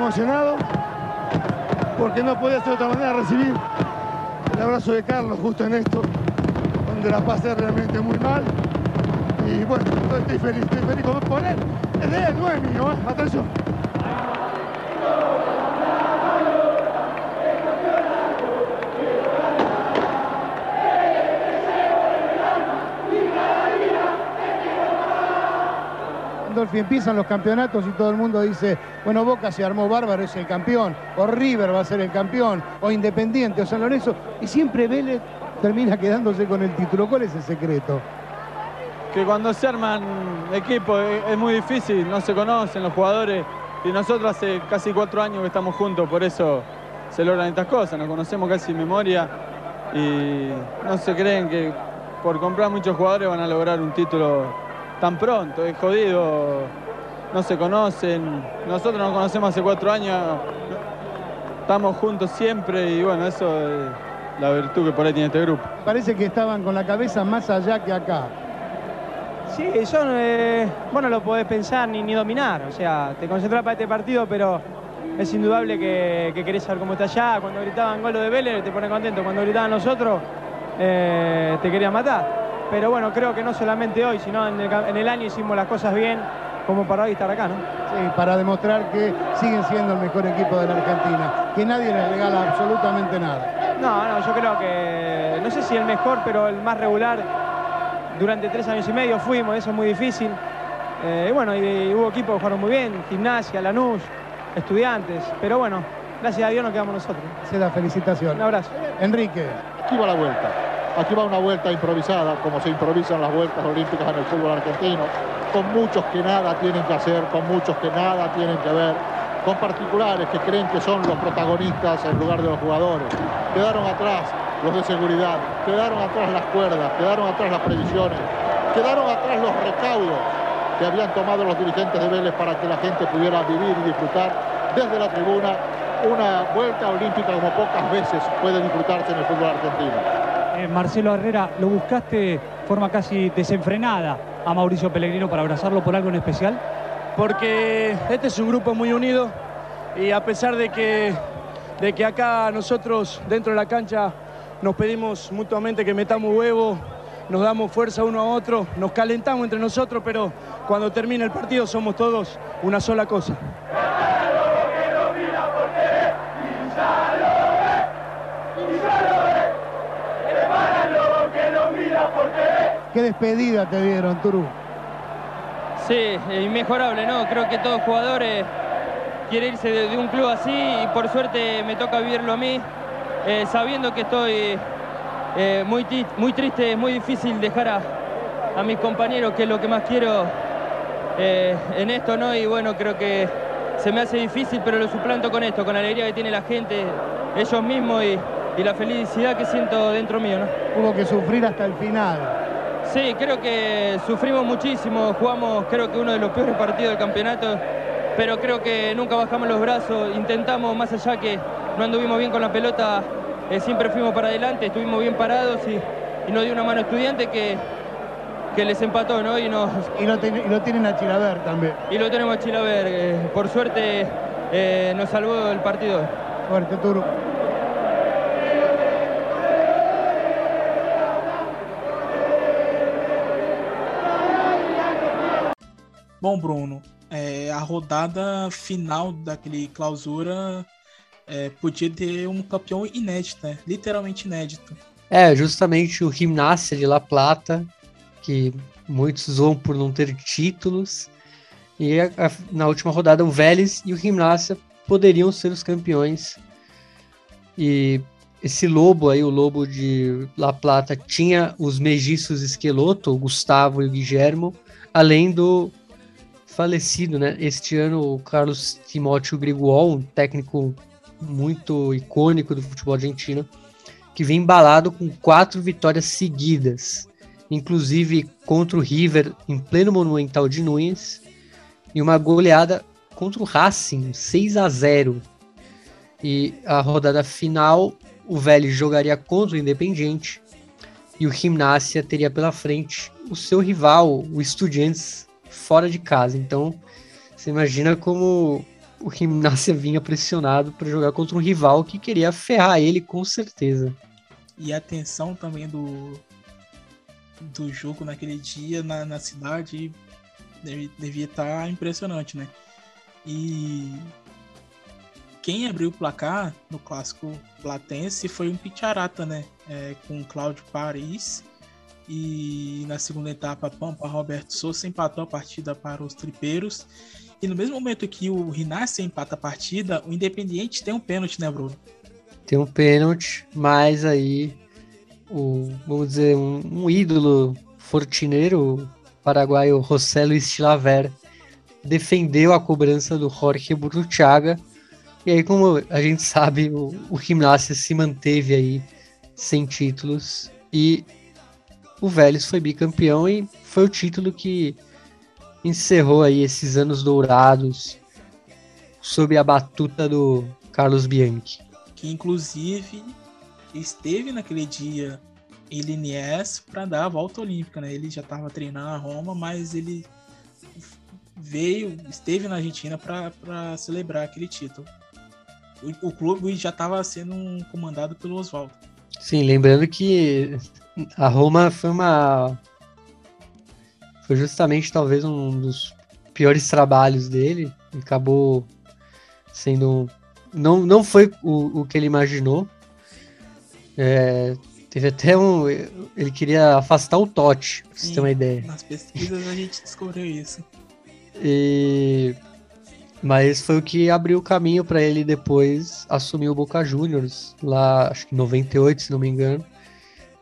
Emocionado porque no podía ser de otra manera recibir el abrazo de Carlos justo en esto, donde la pasé realmente muy mal. Y bueno, estoy feliz, estoy feliz por él. Es de él, no es mío, ¿eh? atención. Dolphy, empiezan los campeonatos y todo el mundo dice, bueno, Boca se armó bárbaro, es el campeón, o River va a ser el campeón, o Independiente, o San Lorenzo, y siempre Vélez termina quedándose con el título. ¿Cuál es el secreto? Que cuando se arman equipos es muy difícil, no se conocen los jugadores, y nosotros hace casi cuatro años que estamos juntos, por eso se logran estas cosas, nos conocemos casi en memoria y no se creen que por comprar muchos jugadores van a lograr un título tan pronto, es jodido, no se conocen, nosotros nos conocemos hace cuatro años, estamos juntos siempre y bueno, eso es la virtud que por ahí tiene este grupo. Parece que estaban con la cabeza más allá que acá. Sí, eso eh, bueno, lo podés pensar ni, ni dominar, o sea, te concentras para este partido, pero es indudable que, que, querés saber cómo está allá. Cuando gritaban gol de Vélez te pone contento, cuando gritaban nosotros eh, te querían matar. Pero bueno, creo que no solamente hoy, sino en el, año hicimos las cosas bien como para hoy estar acá, ¿no? Sí, para demostrar que siguen siendo el mejor equipo de la Argentina, que nadie les regala absolutamente nada. No, no, yo creo que, no sé si el mejor, pero el más regular. Durante tres años y medio fuimos, eso es muy difícil. Eh, y bueno, y, hubo equipos que jugaron muy bien, Gimnasia, Lanús, Estudiantes, pero bueno, gracias a Dios nos quedamos nosotros. Se da felicitación. Un abrazo. Enrique. Aquí va la vuelta. Aquí va una vuelta improvisada, como se improvisan las vueltas olímpicas en el fútbol argentino, con muchos que nada tienen que hacer, con muchos que nada tienen que ver, con particulares que creen que son los protagonistas en lugar de los jugadores. Quedaron atrás los de seguridad, quedaron atrás las cuerdas, quedaron atrás las previsiones, quedaron atrás los recaudos que habían tomado los dirigentes de Vélez para que la gente pudiera vivir y disfrutar desde la tribuna una vuelta olímpica como pocas veces puede disfrutarse en el fútbol argentino. Eh, Marcelo Herrera, ¿lo buscaste de forma casi desenfrenada a Mauricio Pellegrino para abrazarlo por algo en especial? Porque este es un grupo muy unido y a pesar de que, de que acá nosotros dentro de la cancha nos pedimos mutuamente que metamos huevo, nos damos fuerza uno a otro, nos calentamos entre nosotros, pero cuando termina el partido somos todos una sola cosa. Qué despedida te dieron, Turú. Sí, inmejorable, ¿no? Creo que todo jugador quiere irse de, un club así y por suerte me toca vivirlo a mí, eh, sabiendo que estoy eh, muy, muy triste, es muy difícil dejar a, a, mis compañeros, que es lo que más quiero eh, en esto, ¿no? Y bueno, creo que se me hace difícil, pero lo suplanto con esto, con la alegría que tiene la gente, ellos mismos y, y la felicidad que siento dentro mío, ¿no? Hubo que sufrir hasta el final. Sí, creo que sufrimos muchísimo, jugamos creo que uno de los peores partidos del campeonato, pero creo que nunca bajamos los brazos, intentamos más allá que no anduvimos bien con la pelota, eh, siempre fuimos para adelante, estuvimos bien parados y, nos dio una mano estudiante que, que les empató, ¿no? Y, nos, y, lo, tienen a Chilaver también. Y lo tenemos a Chilaver, eh, por suerte eh, nos salvó el partido. Fuerte, Turo. Bom, Bruno, é, a rodada final daquele clausura é, podia ter um campeão inédito, né? literalmente inédito. É, justamente o Gimnasia de La Plata, que muitos zoam por não ter títulos. E a, a, na última rodada, o Vélez e o Gimnasia poderiam ser os campeões. E esse lobo aí, o lobo de La Plata, tinha os megiços Esqueloto, o Gustavo e o Guillermo, além do falecido, né? Este ano, o Carlos Timóteo Griguol, um técnico muito icônico do futebol argentino, que vem embalado com quatro vitórias seguidas, inclusive contra o River em pleno Monumental de Nunes e uma goleada contra o Racing, 6 a 0. E a rodada final, o Vélez jogaria contra o Independiente e o Gimnasia teria pela frente o seu rival, o Estudiantes, fora de casa. Então Você imagina como o Gimnasia vinha pressionado para jogar contra um rival que queria ferrar ele com certeza. E a tensão também do, do jogo naquele dia na, na cidade devia estar tá impressionante, né? E quem abriu o placar no clássico latense foi um Picharata, né? É, com Cláudio Paris. E na segunda etapa, Pampa Roberto Souza empatou a partida para os tripeiros. E no mesmo momento que o Rinácio empata a partida, o Independiente tem um pênalti, né, Bruno? Tem um pênalti, mas aí o, vamos dizer, um, um ídolo fortineiro paraguaio José Luis Chilaver defendeu a cobrança do Jorge Burruchaga. E aí, como a gente sabe, o, o Gimnasia se manteve aí sem títulos e o Vélez foi bicampeão e foi o título que encerrou aí esses anos dourados sob a batuta do Carlos Bianchi. Que inclusive esteve naquele dia em Liniers para dar a volta olímpica, né? Ele já estava treinando a Roma, mas ele veio, esteve na Argentina para celebrar aquele título. O, o clube já estava sendo comandado pelo Oswaldo. Sim, lembrando que a Roma foi uma foi justamente talvez um dos piores trabalhos dele. Acabou sendo. Não, não foi o, o que ele imaginou. É, teve até um. Ele queria afastar o Totti, pra você ter uma ideia. Nas pesquisas a gente descobriu isso. E... Mas foi o que abriu o caminho para ele depois assumir o Boca Juniors, lá acho que em 98, se não me engano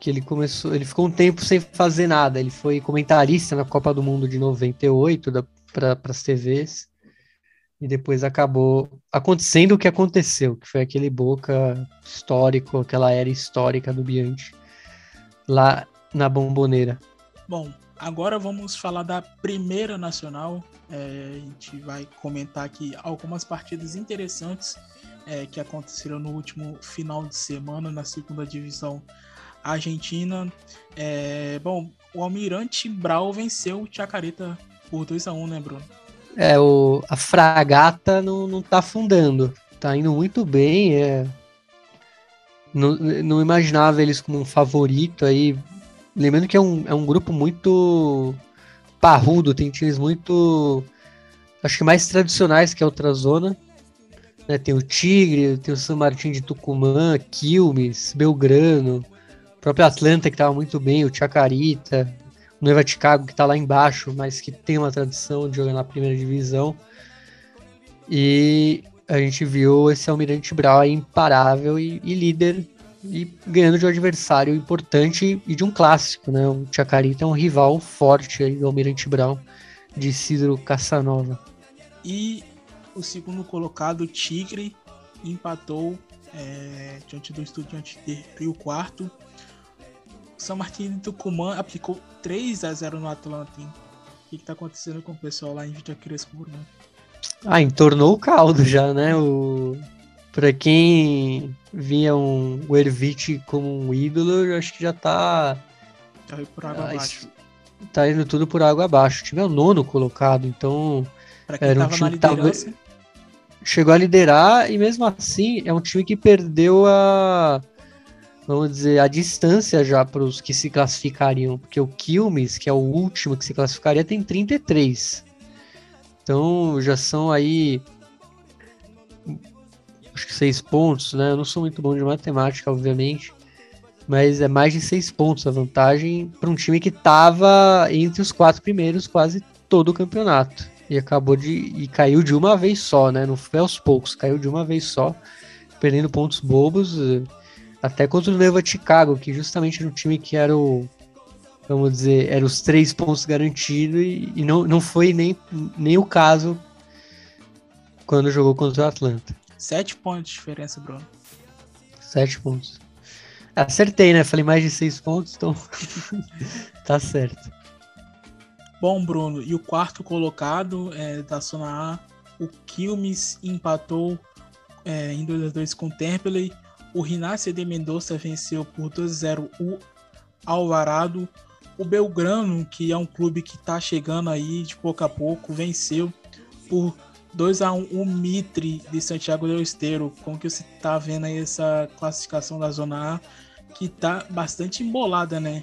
que ele começou, ele ficou um tempo sem fazer nada. Ele foi comentarista na Copa do Mundo de 98 para as TVs e depois acabou acontecendo o que aconteceu, que foi aquele Boca histórico, aquela era histórica do Bianchi lá na Bomboneira. Bom, agora vamos falar da primeira nacional. É, a gente vai comentar aqui algumas partidas interessantes é, que aconteceram no último final de semana na segunda divisão Argentina. É, bom, o Almirante Brau venceu o Chacarita por 2x1, né, Bruno? É, o, a fragata não, não tá afundando. Tá indo muito bem. É, não, não imaginava eles como um favorito aí. Lembrando que é um, é um grupo muito parrudo, tem times muito. Acho que mais tradicionais que a outra zona. Né? Tem o Tigre, tem o San Martín de Tucumã, Quilmes, Belgrano próprio Atlanta, que estava muito bem, o Chacarita, o Nova Chicago, que está lá embaixo, mas que tem uma tradição de jogar na primeira divisão. E a gente viu esse Almirante aí imparável e, e, líder e ganhando de um adversário importante e de um clássico, né? O Chacarita é um rival forte aí do Almirante Brau, de Cidro Casanova. E o segundo colocado, Tigre, empatou é, diante do Estudiante de Rio Quarto são Martin de Tucumã aplicou 3 a 0 no Atlantin. O que, está acontecendo com o pessoal lá em Vita Crespo, né? Ah, entornou o caldo já, né? O... Pra quem via um, o Ervite como um ídolo, eu acho que já tá. Tá indo por água ah, abaixo. Tá indo tudo por água abaixo. O time é o nono colocado, então. Pra quem era um time que tava... Chegou a liderar e mesmo assim é um time que perdeu a vamos dizer, a distância já para os que se classificariam, porque o Quilmes, que é o último que se classificaria, tem 33. Então já são aí acho que seis pontos, né? Eu não sou muito bom de matemática, obviamente, mas é mais de seis pontos a vantagem para um time que estava entre os quatro primeiros quase todo o campeonato e acabou de e caiu de uma vez só, né? Não foi aos poucos, caiu de uma vez só, perdendo pontos bobos. Até contra o Neva Chicago, que justamente era um time que era o. Vamos dizer, era os três pontos garantidos e, e não, não foi nem, nem o caso quando jogou contra o Atlanta. Sete pontos de diferença, Bruno. Sete pontos. Acertei, né? Falei mais de seis pontos, então tá certo. Bom, Bruno, e o quarto colocado é, da Zona A, o Quilmes empatou é, em 2 a 2 com o Temperley. O Rinácia de Mendonça venceu por 2-0 o Alvarado. O Belgrano, que é um clube que está chegando aí de pouco a pouco, venceu por 2 a 1 o Mitre de Santiago del Esteiro. Como que você tá vendo aí essa classificação da Zona A, que tá bastante embolada, né?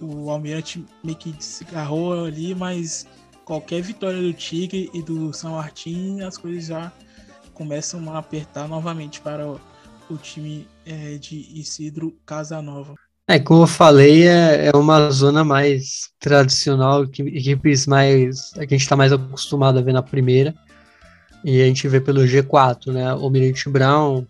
O Almirante meio que desgarrou ali, mas qualquer vitória do Tigre e do São Martin, as coisas já começam a apertar novamente para o time é, de Isidro Casanova. É, como eu falei, é, é uma zona mais tradicional, equipes mais. Que a gente está mais acostumado a ver na primeira. E a gente vê pelo G4, né? O Mirante Brown,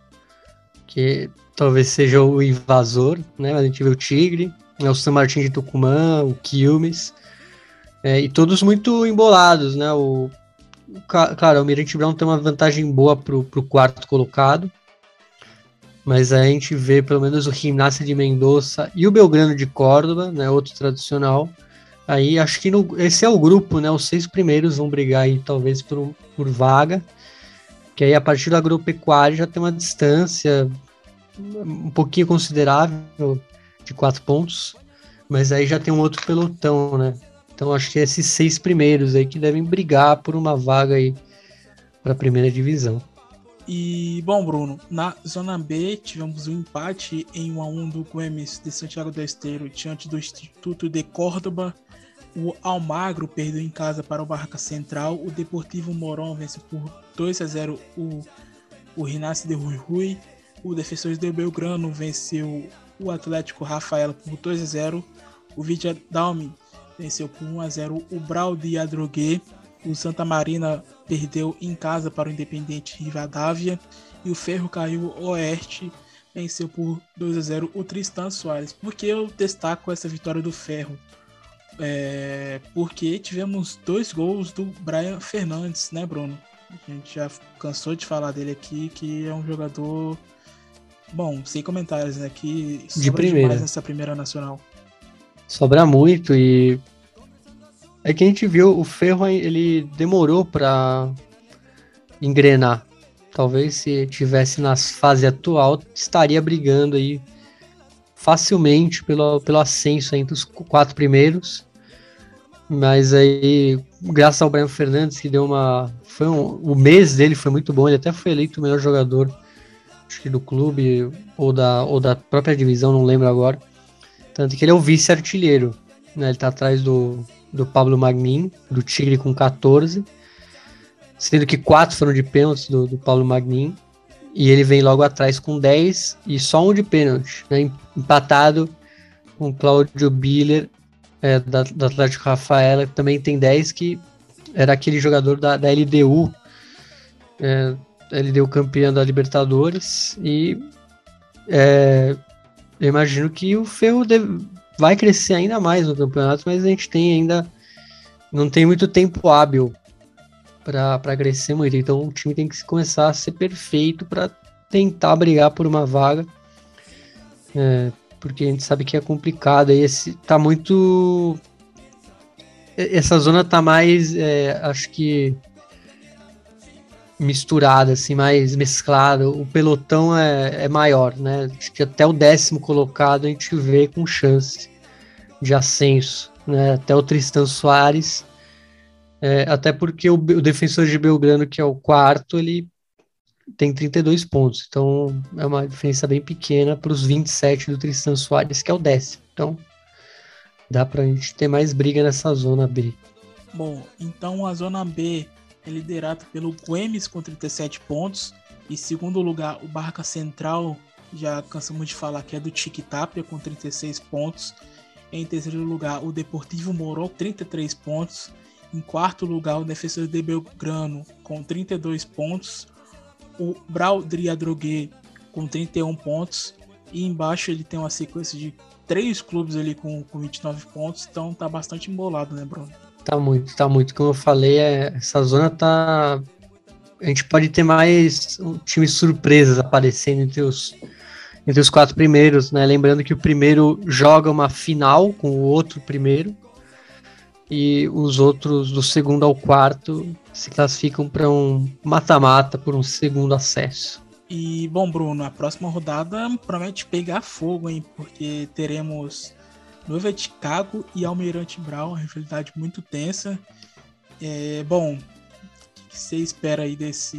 que talvez seja o invasor, né? Mas a gente vê o Tigre, né? o San Martin de Tucumã, o Quilmes. É, e todos muito embolados, né? O, o, claro, o Almirante Brown tem uma vantagem boa pro, pro quarto colocado, mas a gente vê pelo menos o Gimnasia de Mendoza e o Belgrano de Córdoba, né, outro tradicional. Aí acho que no, esse é o grupo, né? Os seis primeiros vão brigar aí talvez por, por vaga. Que aí a partir do agropecuário já tem uma distância um pouquinho considerável de quatro pontos, mas aí já tem um outro pelotão, né? Então acho que esses seis primeiros aí que devem brigar por uma vaga aí para a primeira divisão. E, bom, Bruno, na Zona B tivemos um empate em 1 a 1 do Guemes de Santiago do Esteiro diante do Instituto de Córdoba. O Almagro perdeu em casa para o Barraca Central. O Deportivo Morón venceu por 2 a 0 o, o Rinácio de Rui Rui. O Defensores de Belgrano venceu o Atlético Rafaela por 2 a 0. O Vidia Dalme venceu por 1 a 0 o Brau de Adrogué. O Santa Marina perdeu em casa para o Independente Rivadavia e o Ferro caiu Oeste venceu por 2 a 0 o Tristan Soares. Por que eu destaco essa vitória do Ferro? É, porque tivemos dois gols do Brian Fernandes, né, Bruno? A gente já cansou de falar dele aqui, que é um jogador. Bom, sem comentários, né? Que de primeira. demais nessa primeira nacional. Sobra muito e é que a gente viu o Ferro, ele demorou para engrenar. Talvez se tivesse na fase atual, estaria brigando aí facilmente pelo, pelo ascenso entre os quatro primeiros. Mas aí, graças ao Brian Fernandes, que deu uma. Foi um, o mês dele foi muito bom, ele até foi eleito o melhor jogador acho que do clube ou da, ou da própria divisão, não lembro agora. Tanto que ele é o vice-artilheiro. Né? Ele tá atrás do, do Pablo Magnin, do Tigre com 14, sendo que quatro foram de pênaltis do, do Pablo Magnin, e ele vem logo atrás com 10 e só um de pênalti, né? empatado com Cláudio Biller, é, da, do Atlético Rafaela, que também tem 10, que era aquele jogador da, da LDU, é, LDU campeão da Libertadores, e é, eu imagino que o Ferro deve, vai crescer ainda mais no campeonato, mas a gente tem ainda não tem muito tempo hábil para crescer muito. Então o time tem que começar a ser perfeito para tentar brigar por uma vaga. É, porque a gente sabe que é complicado. E esse tá muito. Essa zona tá mais, é, acho que misturada, assim, mais mesclada. O pelotão é, é maior, né? Acho que até o décimo colocado a gente vê com chance de ascenso, né? Até o Tristan Soares. É, até porque o, o, defensor de Belgrano, que é o quarto, ele tem 32 pontos. Então é uma diferença bem pequena para os 27 do Tristan Soares, que é o décimo. Então dá para a gente ter mais briga nessa zona B. Bom, então a zona B é liderado pelo Guemes com 37 pontos. E segundo lugar, o Barca Central, já cansamos de falar que é do Tapia com 36 pontos. Em terceiro lugar, o Deportivo Moró, 33 pontos. Em quarto lugar, o Defensor de Belgrano, com 32 pontos. O Braudria Droguet, com 31 pontos. E embaixo ele tem uma sequência de três clubes ali com, com 29 pontos. Então tá bastante embolado, né, Bruno? Tá muito, tá muito. Como eu falei, é, essa zona tá. A gente pode ter mais um, times surpresas aparecendo entre os, entre os quatro primeiros, né? Lembrando que o primeiro joga uma final com o outro primeiro e os outros do segundo ao quarto se classificam para um mata-mata por um segundo acesso. E bom, Bruno, a próxima rodada promete pegar fogo, hein? Porque teremos Noiva de Chicago e Almirante Brown, uma rivalidade muito tensa. É, bom, o que você espera aí desse,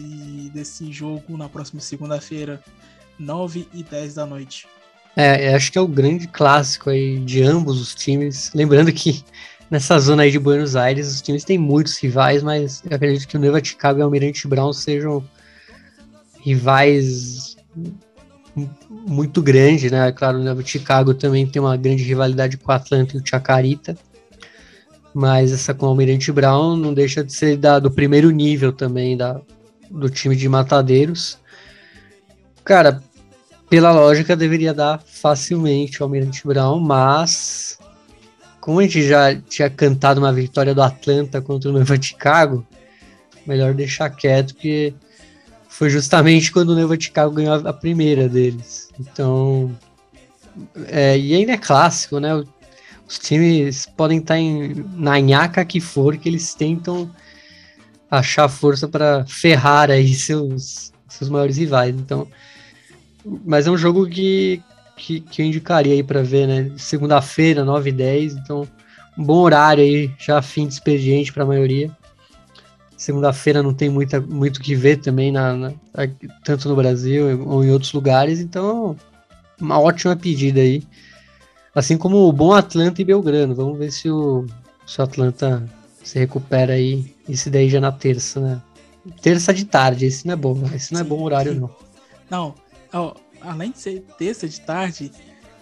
desse jogo na próxima segunda-feira, 9 e 10 da noite? É, acho que é o grande clássico aí de ambos os times. Lembrando que nessa zona aí de Buenos Aires, os times têm muitos rivais, mas eu acredito que o Neva Chicago e o Almirante Brown sejam rivais muito grandes, né? Claro, o Neva Chicago também tem uma grande rivalidade com o Atlanta e o Chacarita, mas essa com o Almirante Brown não deixa de ser da, do primeiro nível também da, do time de matadeiros. Cara, pela lógica deveria dar facilmente o Almirante Brown, mas como a gente já tinha cantado uma vitória do Atlanta contra o Nova Chicago, melhor deixar quieto, porque foi justamente quando o Nova Chicago ganhou a primeira deles. Então, é, e ainda é clássico, né? Os times podem estar em, na nhaca que for, que eles tentam achar força para ferrar aí seus, seus maiores rivais. Então, mas é um jogo que, que, que eu indicaria aí para ver, né? Segunda-feira, 9 e 10, então um bom horário aí, já fim de expediente para a maioria. Segunda-feira não tem muita, muito que ver também, na, na, tanto no Brasil ou em outros lugares, então uma ótima pedida aí. Assim como o bom Atlanta e Belgrano. Vamos ver se o, se o Atlanta se recupera aí. Esse daí já na terça, né? Terça de tarde, esse não é bom. Esse não é bom horário, não. Não, ó, além de ser terça de tarde,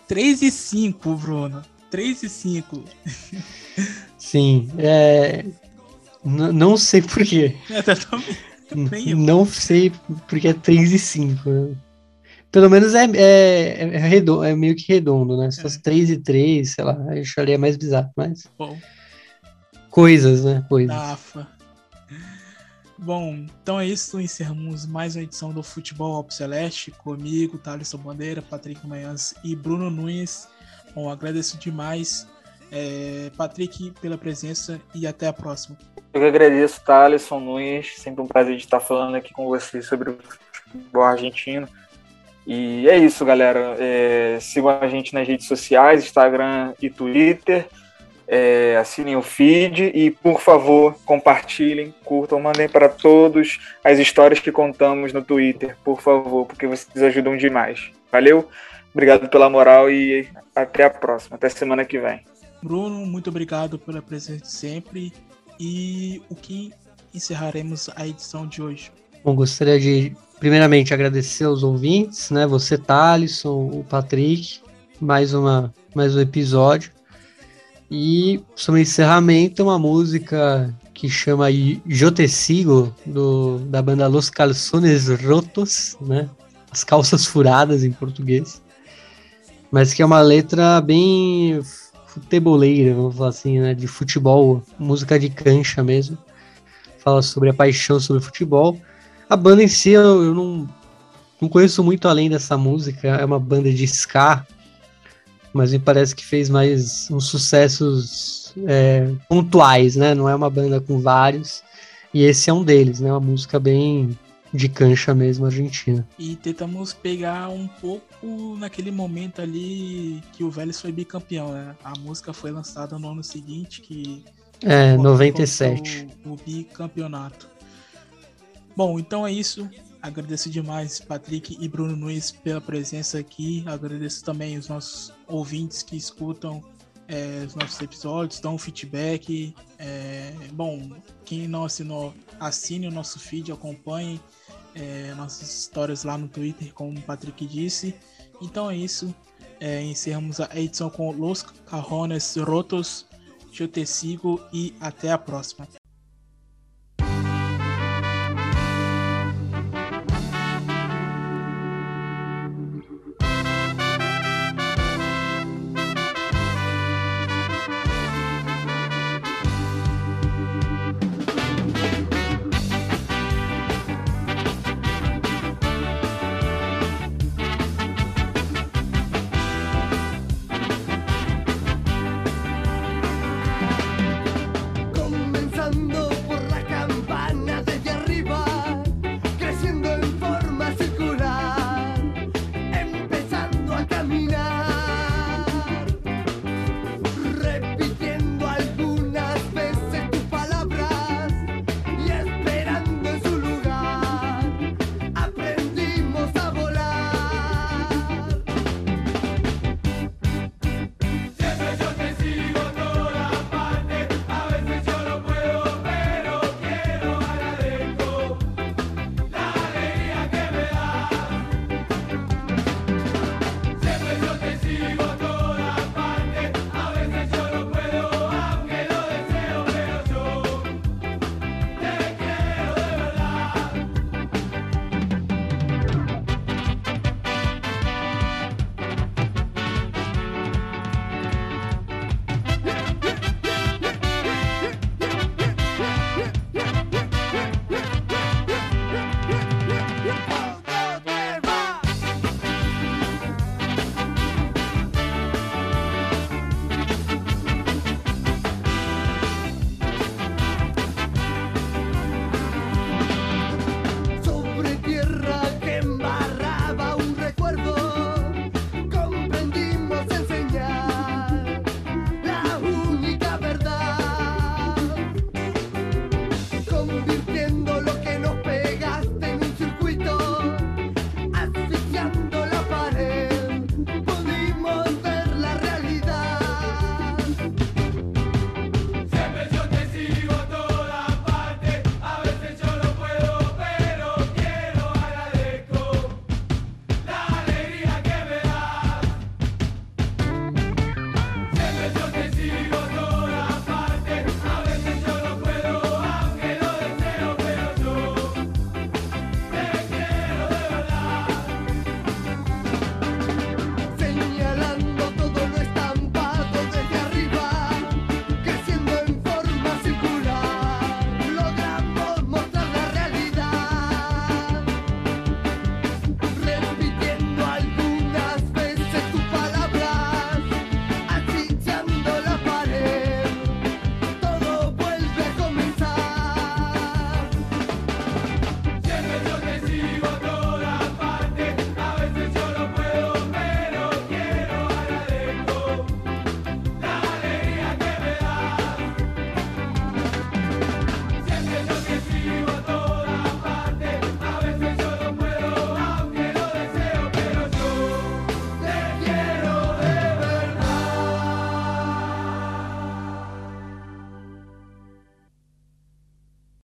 3 e 5, Bruno. 3 e 5. Sim, é. Não sei porquê. não sei porque é 3 e 5. Pelo menos é, é, é, redondo, é meio que redondo, né? Se fosse é. 3 e 3, sei lá, eu acharia mais bizarro, mas. Bom. Coisas, né? Coisas. Dafa. Bom, então é isso. Encerramos mais uma edição do Futebol Alpo Celeste comigo, Thaleson Bandeira, Patrick Manhãs e Bruno Nunes. Bom, agradeço demais, é, Patrick, pela presença e até a próxima. Eu que agradeço, Thaleson Nunes. Sempre um prazer de estar falando aqui com você sobre o futebol argentino. E é isso, galera. É, sigam a gente nas redes sociais, Instagram e Twitter é, assinem o feed e, por favor, compartilhem, curtam, mandem para todos as histórias que contamos no Twitter, por favor, porque vocês ajudam demais. Valeu? Obrigado pela moral e até a próxima, até semana que vem. Bruno, muito obrigado pela presença sempre e o que encerraremos a edição de hoje. Bom, gostaria de primeiramente agradecer aos ouvintes, né? Você, Thalisson, o Patrick, mais uma mais um episódio. E sobre encerramento, uma música que chama Yo Te Sigo, do, da banda Los Calzones Rotos, né? As calças furadas em português. Mas que é uma letra bem futeboleira, vamos falar assim, né? De futebol, música de cancha mesmo. Fala sobre a paixão sobre futebol. A banda em si eu, eu não, não conheço muito além dessa música. É uma banda de ska mas me parece que fez mais uns sucessos é, pontuais, né? Não é uma banda com vários. E esse é um deles, né? Uma música bem de cancha mesmo, argentina. E tentamos pegar um pouco naquele momento ali que o Vélez foi bicampeão, né? A música foi lançada no ano seguinte, que. É, 97. O, o bicampeonato. Bom, então é isso. Agradeço demais, Patrick e Bruno Nunes, pela presença aqui. Agradeço também os nossos ouvintes que escutam é, os nossos episódios, dão feedback. É, bom, quem não assinou, assine o nosso feed, acompanhe é, nossas histórias lá no Twitter, como o Patrick disse. Então é isso. É, encerramos a edição com Los Carrones Rotos. Eu te sigo e até a próxima.